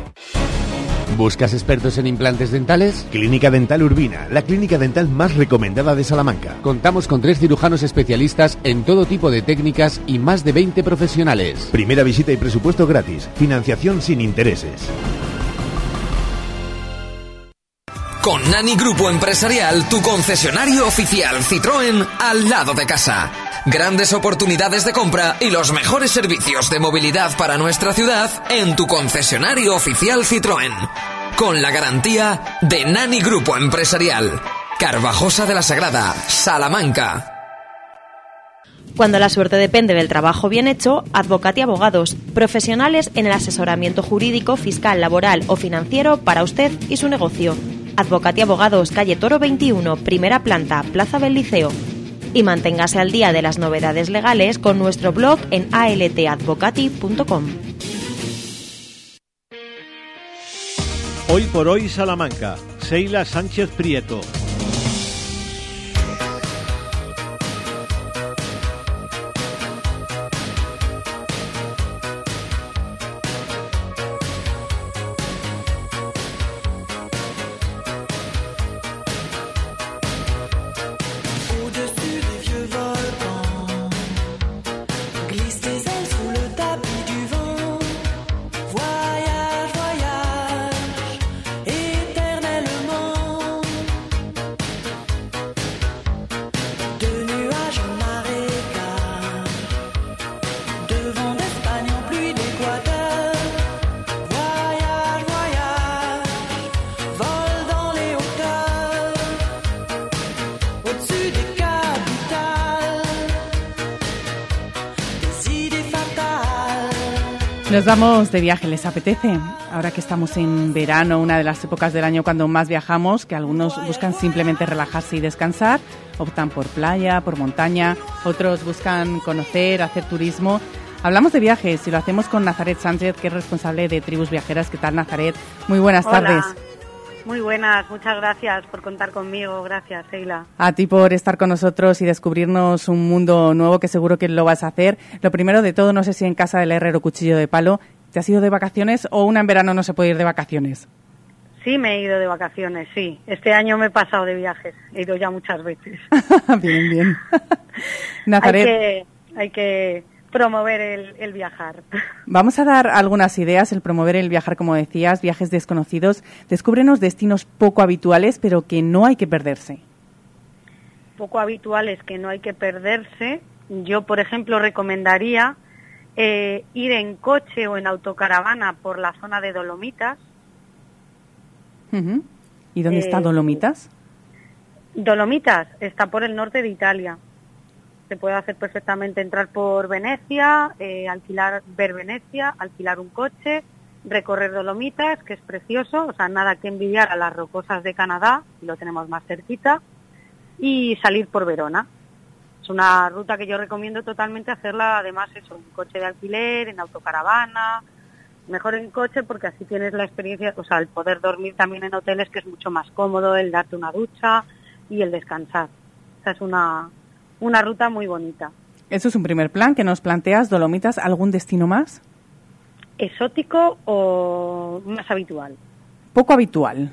¿Buscas expertos en implantes dentales? Clínica Dental Urbina, la clínica dental más recomendada de Salamanca. Contamos con tres cirujanos especialistas en todo tipo de técnicas y más de 20 profesionales. Primera visita y presupuesto gratis. Financiación sin intereses. Con Nani Grupo Empresarial, tu concesionario oficial Citroën al lado de casa. Grandes oportunidades de compra y los mejores servicios de movilidad para nuestra ciudad en tu concesionario oficial Citroën. Con la garantía de Nani Grupo Empresarial. Carvajosa de la Sagrada, Salamanca. Cuando la suerte depende del trabajo bien hecho, Advocati Abogados, profesionales en el asesoramiento jurídico, fiscal, laboral o financiero para usted y su negocio. Advocati Abogados, calle Toro 21, primera planta, Plaza del Liceo. Y manténgase al día de las novedades legales con nuestro blog en altadvocati.com. Hoy por hoy Salamanca, Seila Sánchez Prieto. Nos vamos de viaje, ¿les apetece? Ahora que estamos en verano, una de las épocas del año cuando más viajamos, que algunos buscan simplemente relajarse y descansar, optan por playa, por montaña, otros buscan conocer, hacer turismo. Hablamos de viajes y lo hacemos con Nazaret Sánchez, que es responsable de Tribus Viajeras. ¿Qué tal, Nazaret? Muy buenas Hola. tardes. Muy buenas, muchas gracias por contar conmigo. Gracias, Sheila. A ti por estar con nosotros y descubrirnos un mundo nuevo que seguro que lo vas a hacer. Lo primero de todo, no sé si en casa del herrero cuchillo de palo, ¿te has ido de vacaciones o una en verano no se puede ir de vacaciones? Sí, me he ido de vacaciones, sí. Este año me he pasado de viajes. He ido ya muchas veces. bien, bien. hay, Nazaret, que, hay que promover el, el viajar. vamos a dar algunas ideas, el promover el viajar, como decías, viajes desconocidos. Descúbrenos destinos poco habituales, pero que no hay que perderse. Poco habituales que no hay que perderse. Yo, por ejemplo, recomendaría eh, ir en coche o en autocaravana por la zona de Dolomitas. ¿Y dónde está Eh, Dolomitas? Dolomitas está por el norte de Italia. Se puede hacer perfectamente entrar por Venecia, eh, alquilar, ver Venecia, alquilar un coche, recorrer Dolomitas, que es precioso, o sea, nada que envidiar a las rocosas de Canadá, lo tenemos más cerquita, y salir por Verona. Es una ruta que yo recomiendo totalmente hacerla, además, eso, en coche de alquiler, en autocaravana, mejor en coche porque así tienes la experiencia, o sea, el poder dormir también en hoteles que es mucho más cómodo, el darte una ducha y el descansar. O sea, es una, una ruta muy bonita. Eso es un primer plan que nos planteas. Dolomitas, ¿algún destino más? ¿Exótico o más habitual? Poco habitual.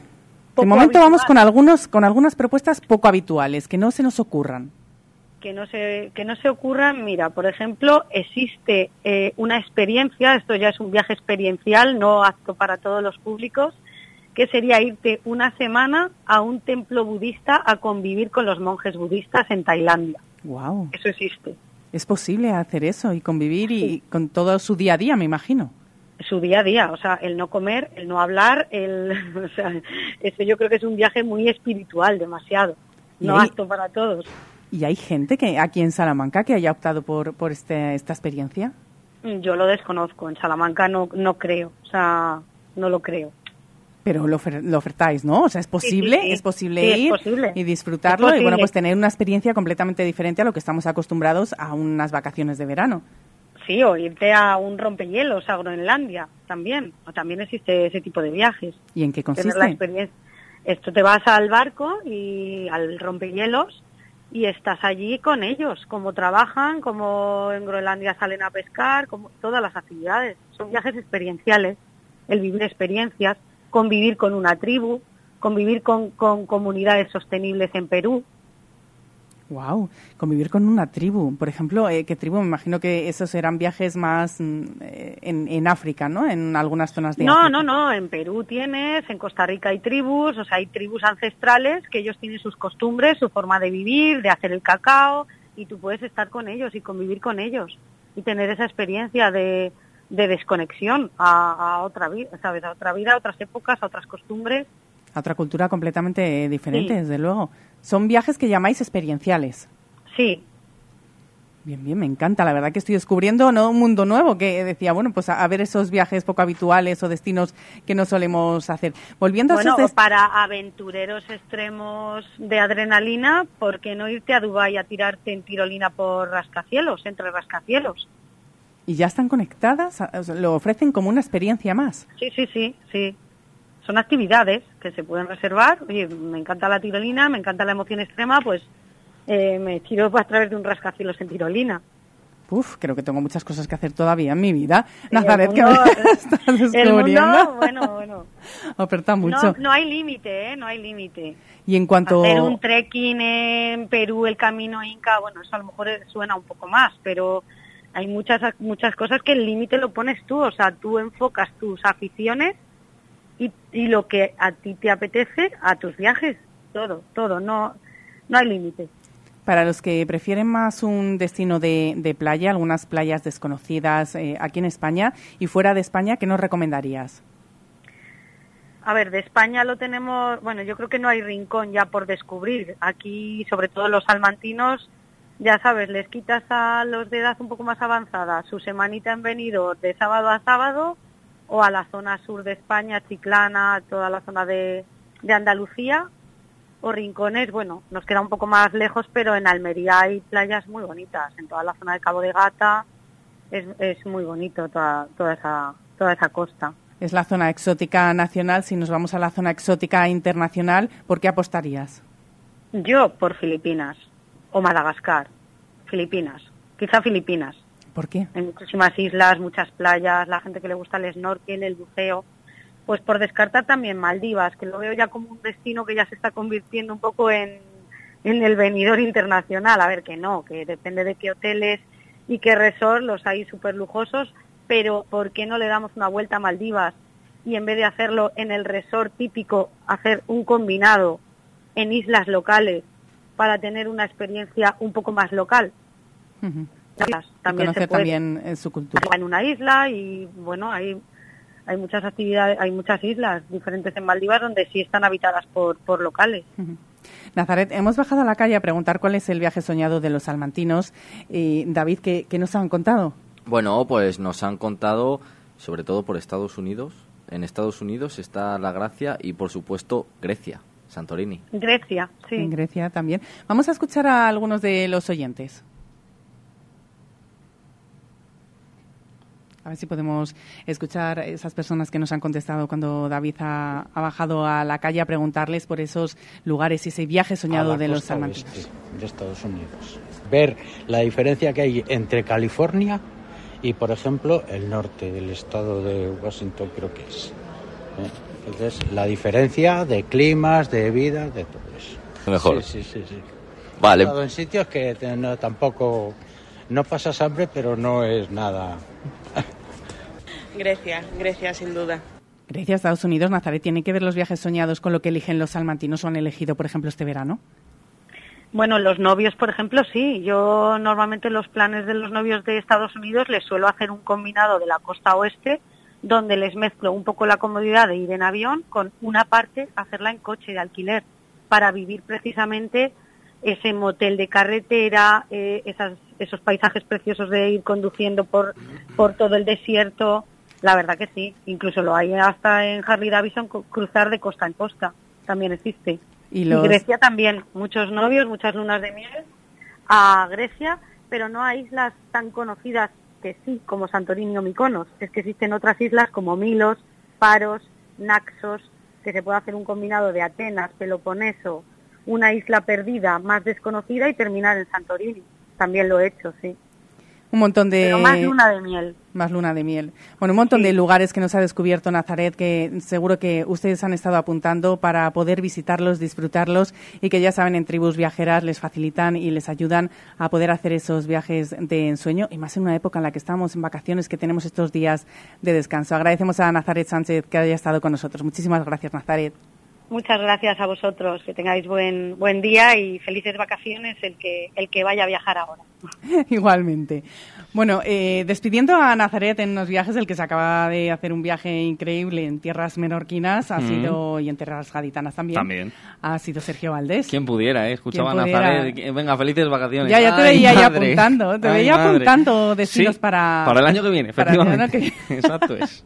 Poco de momento habitual. vamos con algunos con algunas propuestas poco habituales que no se nos ocurran. que no se que no se ocurran mira por ejemplo existe eh, una experiencia esto ya es un viaje experiencial no apto para todos los públicos que sería irte una semana a un templo budista a convivir con los monjes budistas en Tailandia Wow. eso existe. Es posible hacer eso y convivir y con todo su día a día, me imagino. su día a día o sea el no comer el no hablar el o sea eso yo creo que es un viaje muy espiritual demasiado. No apto para todos. ¿Y hay gente que aquí en Salamanca que haya optado por, por este, esta experiencia? yo lo desconozco. En Salamanca no no creo. O sea no lo creo Pero lo, ofer- lo ofertáis, ¿no? O sea, es posible, sí, sí. es posible Sí, es ir posible. y disfrutarlo y bueno, pues tener una experiencia completamente diferente a lo que estamos acostumbrados a unas vacaciones de verano. Sí, o irte a un rompehielos a Groenlandia también. O también existe ese tipo de viajes. ¿Y en qué Tener la consiste? experiencia. Esto te vas al barco y al rompehielos y estás allí con ellos, cómo trabajan, cómo en Groenlandia salen a pescar, como todas las actividades. Son viajes experienciales, el vivir experiencias. Convivir con una tribu, convivir con, con comunidades sostenibles en Perú. Wow, convivir con una tribu. Por ejemplo, eh, ¿qué tribu? Me imagino que esos eran viajes más mm, eh, en, en África, ¿no? En algunas zonas de No, África. no, no, en Perú tienes, en Costa Rica hay tribus, o sea, hay tribus ancestrales que ellos tienen sus costumbres, su forma de vivir, de hacer el cacao, y tú puedes estar con ellos y convivir con ellos y tener esa experiencia de, de desconexión a, a otra vida, ¿sabes? A otra vida, a otras épocas, a otras costumbres. A otra cultura completamente diferente, Sí. desde luego. Son viajes que llamáis experienciales. Sí. Bien, bien, me encanta. La verdad que estoy descubriendo ¿no? un mundo nuevo que decía, bueno, pues a, a ver esos viajes poco habituales o destinos que no solemos hacer. Volviendo Bueno, a esos para aventureros extremos de adrenalina, ¿por qué no irte a Dubái a tirarte en tirolina por rascacielos, entre rascacielos? Y ya están conectadas, lo ofrecen como una experiencia más. Sí, sí, sí, sí. Son actividades que se pueden reservar. Oye, me encanta la tirolina, me encanta la emoción extrema, pues eh, me tiro a través de un rascacielos en tirolina. Uf, creo que tengo muchas cosas que hacer todavía en mi vida. Nazaret, que mundo- me estás El mundo, bueno, bueno. Oferta mucho. No, no hay límite, ¿eh? No hay límite. Y en cuanto... Hacer un trekking en Perú, el camino Inca, bueno, eso a lo mejor suena un poco más, pero hay muchas muchas cosas que el límite lo pones tú, o sea, tú enfocas tus aficiones y, y lo que a ti te apetece a tus viajes, todo, todo, no, no hay límite. Para los que prefieren más un destino de, de playa, algunas playas desconocidas eh, aquí en España y fuera de España, ¿qué nos recomendarías? A ver, de España lo tenemos, bueno, yo creo que no hay rincón ya por descubrir. Aquí, sobre todo los salmantinos, ya sabes, les quitas a los de edad un poco más avanzada su semanita en Benidorm de sábado a sábado o a la zona sur de España, Chiclana, toda la zona de, de Andalucía o rincones, bueno, nos queda un poco más lejos, pero en Almería hay playas muy bonitas, en toda la zona de Cabo de Gata es, es muy bonito toda, toda, esa, toda esa costa. Es la zona exótica nacional. Si nos vamos a la zona exótica internacional, ¿por qué apostarías? Yo por Filipinas o Madagascar. Filipinas. Quizá Filipinas. ¿Por qué? Hay muchísimas islas, muchas playas, la gente que le gusta el snorkel, el buceo. Pues por descartar también Maldivas, que lo veo ya como un destino que ya se está convirtiendo un poco en, en el venidor internacional. A ver, que no, que depende de qué hoteles y qué resort, los hay súper lujosos, pero ¿por qué no le damos una vuelta a Maldivas y en vez de hacerlo en el resort típico, hacer un combinado en islas locales para tener una experiencia un poco más local? También y se conocer puede también eh, su cultura. en una isla y bueno, hay hay muchas actividades, hay muchas islas diferentes en Maldivas donde sí están habitadas por, por locales. Nazaret, hemos bajado a la calle a preguntar cuál es el viaje soñado de los salmantinos. Y David, ¿qué, qué nos han contado? Bueno, pues nos han contado, sobre todo por Estados Unidos. En Estados Unidos está la Gracia y, por supuesto, Grecia, Santorini. Grecia, sí. En Grecia también. Vamos a escuchar a algunos de los oyentes. A ver si podemos escuchar a esas personas que nos han contestado cuando David ha, ha bajado a la calle a preguntarles por esos lugares y ese viaje soñado de los salmantinos. oeste de Estados Unidos. Ver la diferencia que hay entre California y, por ejemplo, el norte del estado de Washington, creo que es. ¿eh? Entonces, la diferencia de climas, de vida, de todo eso. Mejor. Sí, sí, sí. sí. Vale. He estado en sitios que no, tampoco. No pasas hambre, pero no es nada. Grecia, Grecia sin duda. Grecia, Estados Unidos, Nazaret, ¿tiene que ver los viajes soñados con lo que eligen los salmantinos o han elegido, por ejemplo, este verano? Bueno, los novios, por ejemplo, sí. Yo normalmente los planes de los novios de Estados Unidos les suelo hacer un combinado de la costa oeste, donde les mezclo un poco la comodidad de ir en avión con una parte hacerla en coche de alquiler, para vivir precisamente ese motel de carretera, eh, esas- esos paisajes preciosos de ir conduciendo por, por todo el desierto. La verdad que sí, incluso lo hay hasta en Harley Davidson cruzar de costa en costa, también existe. Y Y los- Grecia también, muchos novios, muchas lunas de miel a Grecia, pero no a islas tan conocidas que sí, como Santorini o Mykonos. Es que existen otras islas como Milos, Paros, Naxos, que se puede hacer un combinado de Atenas, Peloponeso, una isla perdida más desconocida y terminar en Santorini. También lo he hecho, sí. Un montón de... Pero más luna de miel. Más luna de miel. Bueno, un montón de lugares que nos ha descubierto Nazaret que seguro que ustedes han estado apuntando para poder visitarlos, disfrutarlos y que ya saben en tribus viajeras les facilitan y les ayudan a poder hacer esos viajes de ensueño y más en una época en la que estamos en vacaciones, que tenemos estos días de descanso. Agradecemos a Nazaret Sánchez que haya estado con nosotros. Muchísimas gracias, Nazaret. Muchas gracias a vosotros, que tengáis buen buen día y felices vacaciones el que el que vaya a viajar ahora. Igualmente. Bueno, eh, despidiendo a Nazaret en los viajes, el que se acaba de hacer un viaje increíble en tierras menorquinas ha Mm. sido y en tierras gaditanas también. También. Ha sido Sergio Valdés. Quien pudiera, ¿eh? Escuchaba a. Nazaret. Venga, felices vacaciones. Ya, ya te veía ahí madre. apuntando, te Ay, veía madre. apuntando destinos Sí, para... Para el año que viene, para el año efectivamente. que- Exacto es.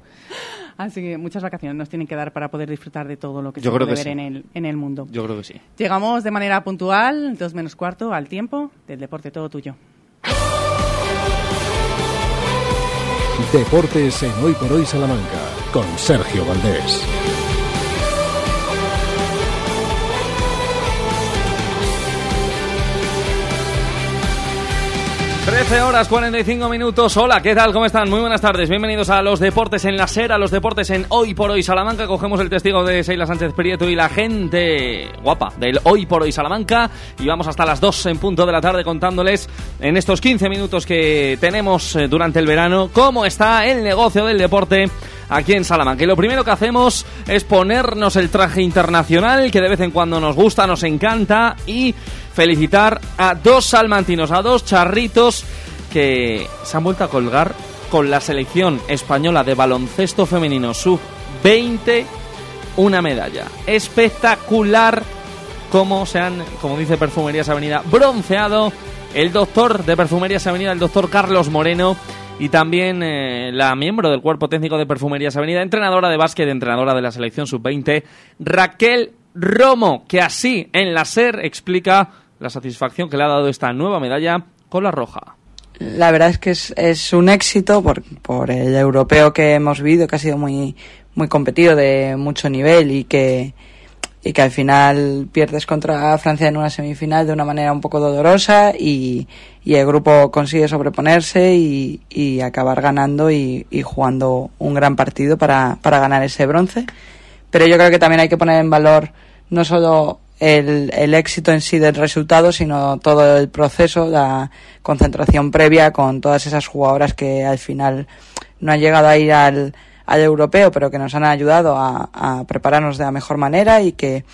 Así que muchas vacaciones nos tienen que dar para poder disfrutar de todo lo que Yo se creo puede que ver sí. en, el, en el mundo. Yo creo que sí. Llegamos de manera puntual, dos menos cuarto, al tiempo del deporte todo tuyo. Deportes en Hoy por Hoy Salamanca con Sergio Valdés. 13 horas 45 minutos. Hola, ¿qué tal? ¿Cómo están? Muy buenas tardes. Bienvenidos a los deportes en la SER, a los deportes en Hoy por Hoy Salamanca. Cogemos el testigo de Seila Sánchez Prieto y la gente guapa del Hoy por Hoy Salamanca. Y vamos hasta las 2 en punto de la tarde contándoles en estos 15 minutos que tenemos eh, durante el verano cómo está el negocio del deporte aquí en Salamanca. Y lo primero que hacemos es ponernos el traje internacional que de vez en cuando nos gusta, nos encanta y felicitar a dos salmantinos, a dos charritos que se han vuelto a colgar con la selección española de baloncesto femenino sub-20 una medalla. Espectacular como se han, como dice Perfumerías Avenida, bronceado el doctor de Perfumerías Avenida, el doctor Carlos Moreno y también eh, la miembro del cuerpo técnico de Perfumerías Avenida, entrenadora de básquet, entrenadora de la selección sub-20, Raquel Romo, que así en la SER explica la satisfacción que le ha dado esta nueva medalla con la roja. La verdad es que es, un éxito por, por el europeo que hemos vivido, que ha sido muy, muy competido, de mucho nivel y que, y que al final pierdes contra Francia en una semifinal de una manera un poco dolorosa y, y el grupo consigue sobreponerse y, y acabar ganando y, y jugando un gran partido para, para ganar ese bronce. Pero yo creo que también hay que poner en valor no solo el, el éxito en sí del resultado, sino todo el proceso, la concentración previa con todas esas jugadoras que al final no han llegado a ir al, al europeo, pero que nos han ayudado a, prepararnos de la mejor manera y que,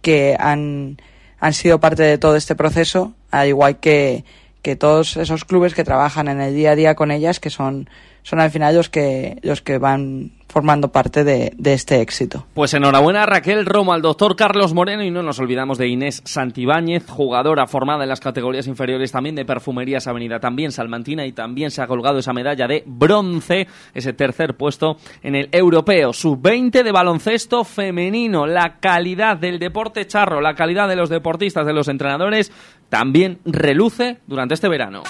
que han, han sido parte de todo este proceso, al igual que, que todos esos clubes que trabajan en el día a día con ellas, que son, son al final los que, los que van formando parte de, de este éxito. Pues enhorabuena a Raquel Romo, al doctor Carlos Moreno y no nos olvidamos de Inés Santibáñez, jugadora formada en las categorías inferiores también de Perfumerías Avenida, también salmantina y también se ha colgado esa medalla de bronce, ese tercer puesto en el europeo sub-20 de baloncesto femenino. La calidad del deporte charro, la calidad de los deportistas, de los entrenadores, también reluce durante este verano.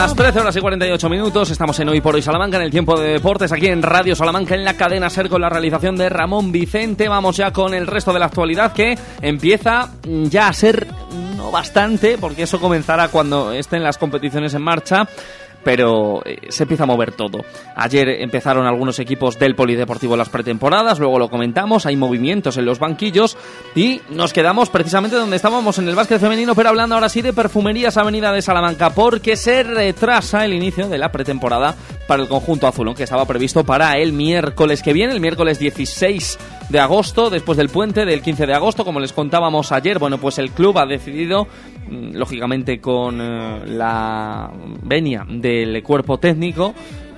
Las 13 horas y 48 minutos, estamos en Hoy por Hoy Salamanca, en el tiempo de deportes, aquí en Radio Salamanca, en la cadena SER, con la realización de Ramón Vicente. Vamos ya con el resto de la actualidad que empieza ya a ser no bastante, porque eso comenzará cuando estén las competiciones en marcha pero eh, se empieza a mover todo. Ayer empezaron algunos equipos del Polideportivo las pretemporadas, luego lo comentamos, hay movimientos en los banquillos y nos quedamos precisamente donde estábamos en el básquet femenino, pero hablando ahora sí de Perfumerías Avenida de Salamanca, porque se retrasa el inicio de la pretemporada para el conjunto azulón, que estaba previsto para el miércoles que viene, el miércoles 16 de agosto, después del puente del 15 de agosto, como les contábamos ayer, bueno, pues el club ha decidido, lógicamente con eh, la venia del cuerpo técnico,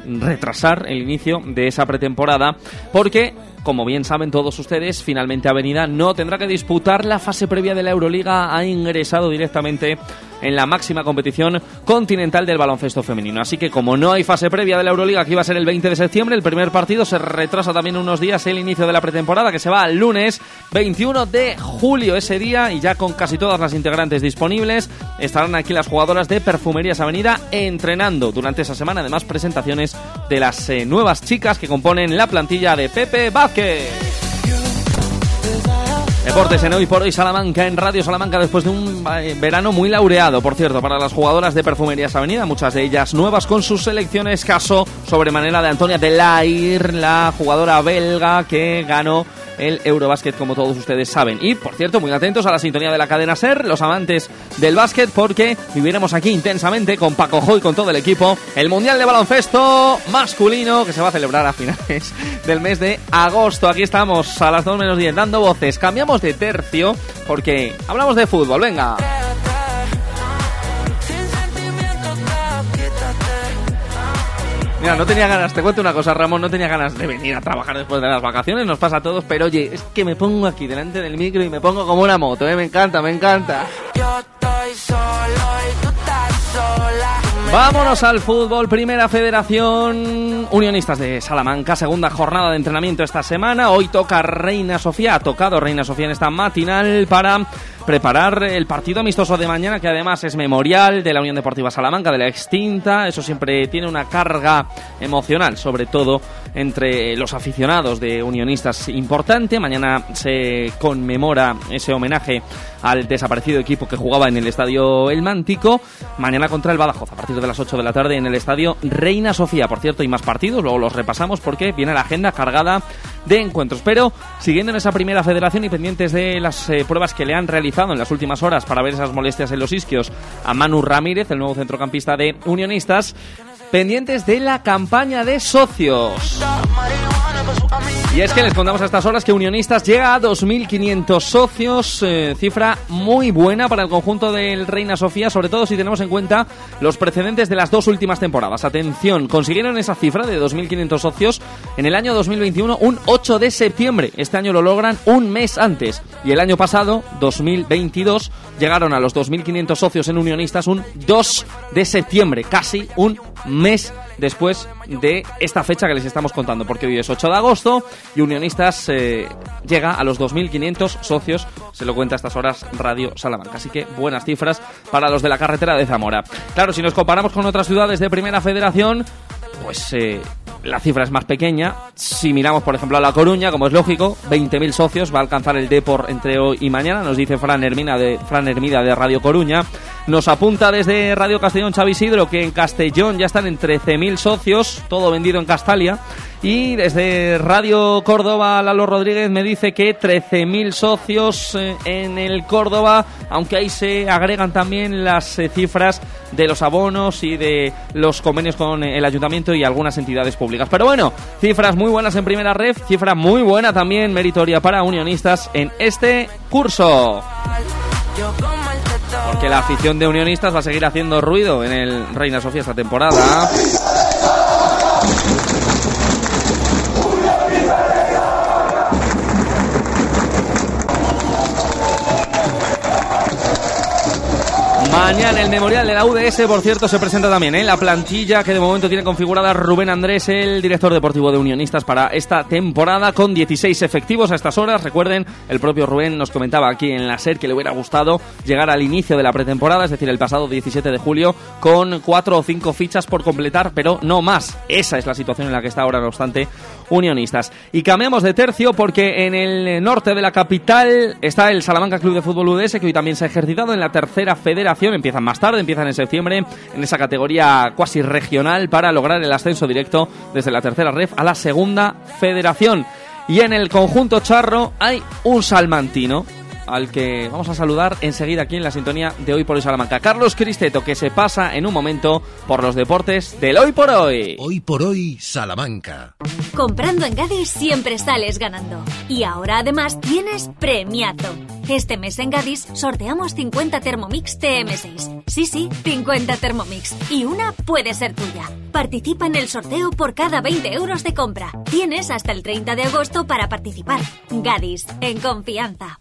retrasar el inicio de esa pretemporada porque como bien saben todos ustedes, finalmente Avenida no tendrá que disputar la fase previa de la Euroliga, ha ingresado directamente en la máxima competición continental del baloncesto femenino. Así que como no hay fase previa de la Euroliga, que iba a ser el 20 de septiembre, el primer partido se retrasa también unos días el inicio de la pretemporada, que se va al lunes 21 de julio ese día, y ya con casi todas las integrantes disponibles, estarán aquí las jugadoras de Perfumerías Avenida entrenando durante esa semana, además presentaciones de las eh, nuevas chicas que componen la plantilla de Pepe Vázquez. Deportes en Hoy por Hoy Salamanca, en Radio Salamanca, después de un eh, verano muy laureado, por cierto, para las jugadoras de Perfumerías Avenida, muchas de ellas nuevas con sus selecciones, caso sobremanera de Antonia Delair, la jugadora belga que ganó el Eurobásquet, como todos ustedes saben. Y, por cierto, muy atentos a la sintonía de la cadena SER, los amantes del básquet, porque viviremos aquí intensamente con Paco Jo y con todo el equipo el Mundial de Baloncesto masculino que se va a celebrar a finales del mes de agosto. Aquí estamos a las 2 menos 10 dando voces. Cambiamos de tercio porque hablamos de fútbol. Venga. Mira, no tenía ganas, te cuento una cosa, Ramón, no tenía ganas de venir a trabajar después de las vacaciones, nos pasa a todos, pero oye, es que me pongo aquí delante del micro y me pongo como una moto, ¿eh? me encanta, me encanta. Vámonos al fútbol, Primera Federación. Unionistas de Salamanca, segunda jornada de entrenamiento esta semana. Hoy toca Reina Sofía, ha tocado Reina Sofía en esta matinal para preparar el partido amistoso de mañana, que además es memorial de la Unión Deportiva Salamanca, de la extinta. Eso siempre tiene una carga emocional, sobre todo entre los aficionados de Unionistas importante. Mañana se conmemora ese homenaje al desaparecido equipo que jugaba en el estadio El Mántico. Mañana contra el Badajoz, a partir de las 8 de la tarde en el estadio Reina Sofía. Por cierto, hay más partidos, luego los repasamos porque viene la agenda cargada de encuentros. Pero siguiendo en esa primera federación y pendientes de las eh, pruebas que le han realizado en las últimas horas para ver esas molestias en los isquios a Manu Ramírez, el nuevo centrocampista de Unionistas, pendientes de la campaña de socios. Y es que les contamos a estas horas que Unionistas llega a 2.500 socios, eh, cifra muy buena para el conjunto del Reina Sofía, sobre todo si tenemos en cuenta los precedentes de las dos últimas temporadas. Atención, consiguieron esa cifra de 2.500 socios en el año 2021, un 8 de septiembre. Este año lo logran un mes antes. Y el año pasado, 2022, llegaron a los 2.500 socios en Unionistas un 2 de septiembre, casi un mes después de esta fecha que les estamos contando, porque hoy es 8 de agosto y Unionistas eh, llega a los 2.500 socios, se lo cuenta a estas horas Radio Salamanca. Así que buenas cifras para los de la carretera de Zamora. Claro, si nos comparamos con otras ciudades de Primera Federación, pues eh, la cifra es más pequeña. Si miramos, por ejemplo, a La Coruña, como es lógico, 20.000 socios va a alcanzar el Depor entre hoy y mañana, nos dice Fran, Hermina de, Fran Hermida de Radio Coruña. Nos apunta desde Radio Castellón Xavi Isidro que en Castellón ya están en 13.000 socios, todo vendido en Castalia. Y desde Radio Córdoba, Lalo Rodríguez me dice que 13.000 socios eh, en el Córdoba, aunque ahí se agregan también las eh, cifras de los abonos y de los convenios con eh, el ayuntamiento y algunas entidades públicas. Pero bueno, cifras muy buenas en primera red, cifra muy buena también meritoria para unionistas en este curso. Porque la afición de unionistas va a seguir haciendo ruido en el Reina Sofía esta temporada. Mañana el memorial de la UDS, por cierto, se presenta también ¿eh? la plantilla que de momento tiene configurada Rubén Andrés, el director deportivo de Unionistas para esta temporada, con 16 efectivos a estas horas. Recuerden, el propio Rubén nos comentaba aquí en la SER que le hubiera gustado llegar al inicio de la pretemporada, es decir, el pasado 17 de julio, con cuatro o cinco fichas por completar, pero no más. Esa es la situación en la que está ahora, no obstante, Unionistas. Y cambiamos de tercio porque en el norte de la capital está el Salamanca Club de Fútbol UDS, que hoy también se ha ejercitado en la tercera federación empiezan más tarde, empiezan en septiembre en esa categoría cuasi regional para lograr el ascenso directo desde la tercera ref a la segunda federación. Y en el conjunto charro hay un salmantino. Al que vamos a saludar enseguida aquí en la sintonía de Hoy por Hoy Salamanca. Carlos Cristeto, que se pasa en un momento por los deportes del Hoy por Hoy. Hoy por hoy, Salamanca. Comprando en Gadis siempre sales ganando. Y ahora además tienes premiazo. Este mes en Gadis sorteamos 50 Thermomix TM6. Sí, sí, 50 Thermomix. Y una puede ser tuya. Participa en el sorteo por cada 20 euros de compra. Tienes hasta el 30 de agosto para participar. Gadis, en confianza.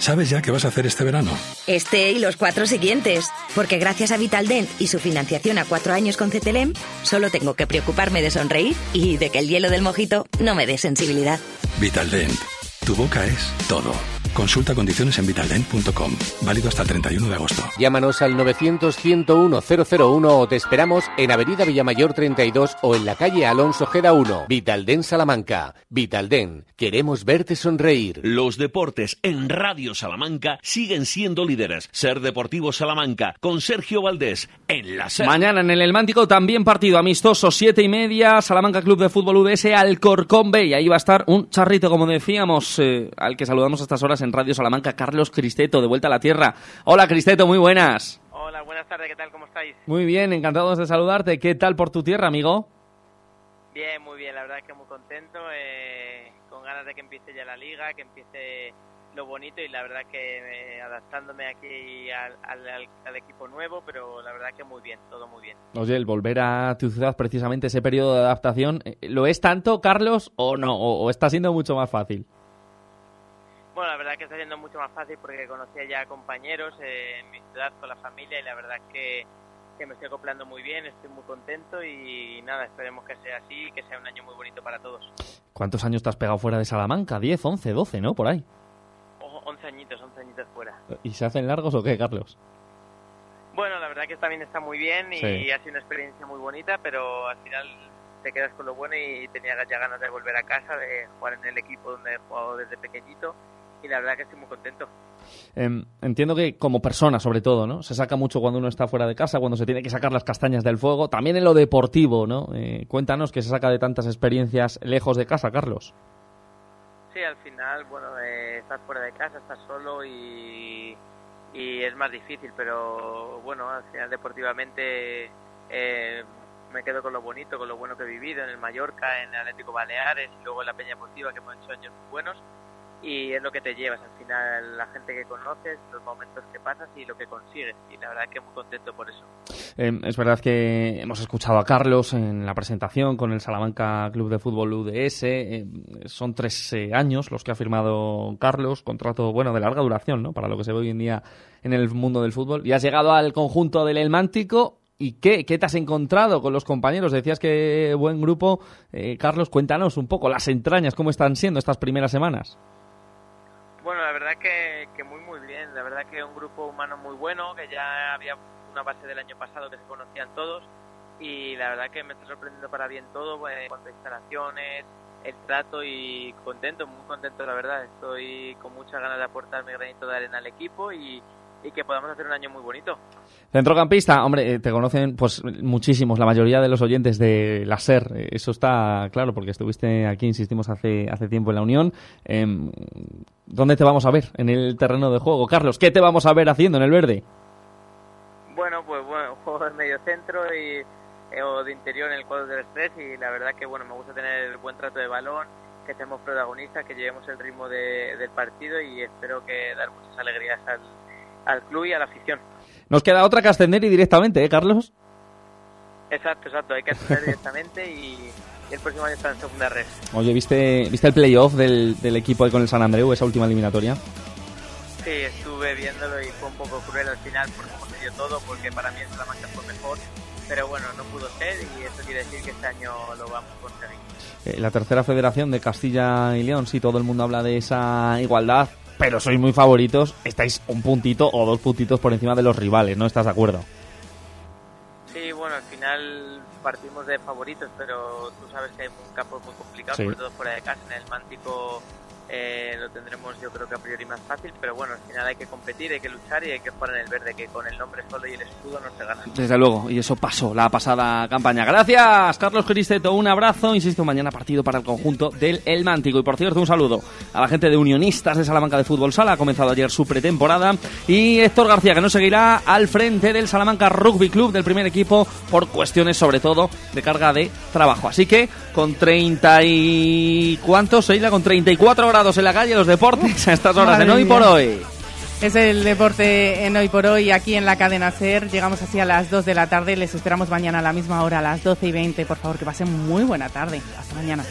¿Sabes ya qué vas a hacer este verano? Este y los cuatro siguientes. Porque gracias a Vitaldent y su financiación a cuatro años con CTLM, solo tengo que preocuparme de sonreír y de que el hielo del mojito no me dé sensibilidad. Vitaldent. Tu boca es todo. Consulta condiciones en vitaldent.com. Válido hasta el 31 de agosto. Llámanos al 900-101-001 o te esperamos en Avenida Villamayor 32 o en la calle Alonso Geda 1. Vitalden Salamanca. Vitalden. Queremos verte sonreír. Los deportes en Radio Salamanca siguen siendo líderes. Ser Deportivo Salamanca con Sergio Valdés en la SER. Mañana en el Elmántico también partido amistoso, siete y media, Salamanca Club de Fútbol UDS Alcorcón B. Y ahí va a estar un charrito, como decíamos, eh, al que saludamos a estas horas en Radio Salamanca, Carlos Cristeto, de vuelta a la tierra. Hola Cristeto, muy buenas. Hola, buenas tardes, ¿qué tal? ¿Cómo estáis? Muy bien, encantados de saludarte. ¿Qué tal por tu tierra, amigo? Bien, muy bien, la verdad es que muy contento, eh, con ganas de que empiece ya la liga, que empiece lo bonito y la verdad que eh, adaptándome aquí al, al- al- equipo nuevo, pero la verdad que muy bien, todo muy bien. Oye, el volver a tu ciudad, precisamente ese periodo de adaptación, eh, ¿lo es tanto, Carlos, o no? ¿O, o está siendo mucho más fácil? Bueno, la verdad que está siendo mucho más fácil porque conocía ya compañeros eh, en mi ciudad con la familia y la verdad que, que me estoy acoplando muy bien, estoy muy contento y nada, esperemos que sea así y que sea un año muy bonito para todos. ¿Cuántos años te has pegado fuera de Salamanca? ¿10, 11, 12, no? Por ahí. O- 11 añitos, 11 añitos fuera. ¿Y se hacen largos o qué, Carlos? Bueno, la verdad que también está muy bien y Sí. ha sido una experiencia muy bonita, pero al final te quedas con lo bueno y tenía ya ganas de volver a casa, de jugar en el equipo donde he jugado desde pequeñito y la verdad que estoy muy contento. Em, entiendo que como persona, sobre todo, ¿no? Se saca mucho cuando uno está fuera de casa, cuando se tiene que sacar las castañas del fuego. También en lo deportivo, ¿no? Eh, cuéntanos qué se saca de tantas experiencias lejos de casa, Carlos. Sí, al final, bueno, eh, estás fuera de casa, estás solo y, y es más difícil, pero bueno, al final deportivamente eh, me quedo con lo bonito, con lo bueno que he vivido en el Mallorca, en el Atlético Baleares y luego en la Peña Deportiva, que hemos hecho años muy buenos y es lo que te llevas al final, la gente que conoces, los momentos que pasas y lo que consigues y la verdad que muy contento por eso. Em, es verdad que hemos escuchado a Carlos en la presentación con el Salamanca Club de Fútbol UDS. Em, son tres eh, años los que ha firmado Carlos, contrato bueno de larga duración, ¿no? Para lo que se ve hoy en día en el mundo del fútbol. Y has llegado al conjunto del El Mántico. ¿Y qué? ¿Qué te has encontrado con los compañeros? Decías que buen grupo. Eh, Carlos, cuéntanos un poco las entrañas, cómo están siendo estas primeras semanas. Bueno, la verdad que, que muy muy bien, la verdad que un grupo humano muy bueno, que ya había una base del año pasado que se conocían todos. Y la verdad que me está sorprendiendo para bien todo, pues, en cuanto a instalaciones, el trato y contento, muy contento la verdad, estoy con muchas ganas de aportar mi granito de arena al equipo y, y que podamos hacer un año muy bonito. Centrocampista, hombre, eh, te conocen pues muchísimos, la mayoría de los oyentes de la SER, eh, eso está claro, porque estuviste aquí, insistimos, hace, hace tiempo en la Unión. Em, ¿Dónde te vamos a ver en el terreno de juego? Carlos, ¿qué te vamos a ver haciendo en el verde? Bueno, pues bueno, juego de medio centro y, eh, o de interior en el cuadro del estrés y la verdad que bueno, me gusta tener buen trato de balón, que seamos protagonistas, que llevemos el ritmo de- del partido y espero que dar muchas alegrías al, al club y a la afición. Nos queda otra que ascender y directamente, ¿eh, Carlos? Exacto, exacto, hay que ascender directamente y, y el próximo año está en segunda red. Oye, ¿viste, ¿viste el playoff del, del equipo ahí con el San Andreu, esa última eliminatoria? Sí, estuve viéndolo y fue un poco cruel al final por cómo se dio todo, porque para mí el Salamanca fue mejor, pero bueno, no pudo ser y eso quiere decir que este año lo vamos a conseguir. Eh, la tercera federación de Castilla y León, sí, todo el mundo habla de esa igualdad pero sois muy favoritos, estáis un puntito o dos puntitos por encima de los rivales, ¿no estás de acuerdo? Sí, bueno, al final partimos de favoritos, pero tú sabes que hay un campo muy complicado, Sí. sobre todo fuera de casa. En el Mántico eh, lo tendremos yo creo que a priori más fácil, pero bueno, al final hay que competir, hay que luchar y hay que jugar en el verde, que con el nombre solo y el escudo no se gana. Desde luego, y eso pasó la pasada campaña. Gracias, Carlos Cristeto, un abrazo. Insisto, mañana partido para el conjunto del El Mántico. Y por cierto, un saludo a la gente de Unionistas de Salamanca de Fútbol Sala. Ha comenzado ayer su pretemporada. Y Héctor García, que nos seguirá al frente del Salamanca Rugby Club, del primer equipo, por cuestiones sobre todo de carga de trabajo. Así que con 30 y... ¿Cuántos, Seila? Con 34 grados en la calle, los deportes a estas horas de hoy por hoy. Es el deporte en hoy por hoy aquí en la cadena SER. Llegamos así a las 2 de la tarde. Les esperamos mañana a la misma hora, a las 12 y 20. Por favor, que pasen muy buena tarde. Hasta mañana.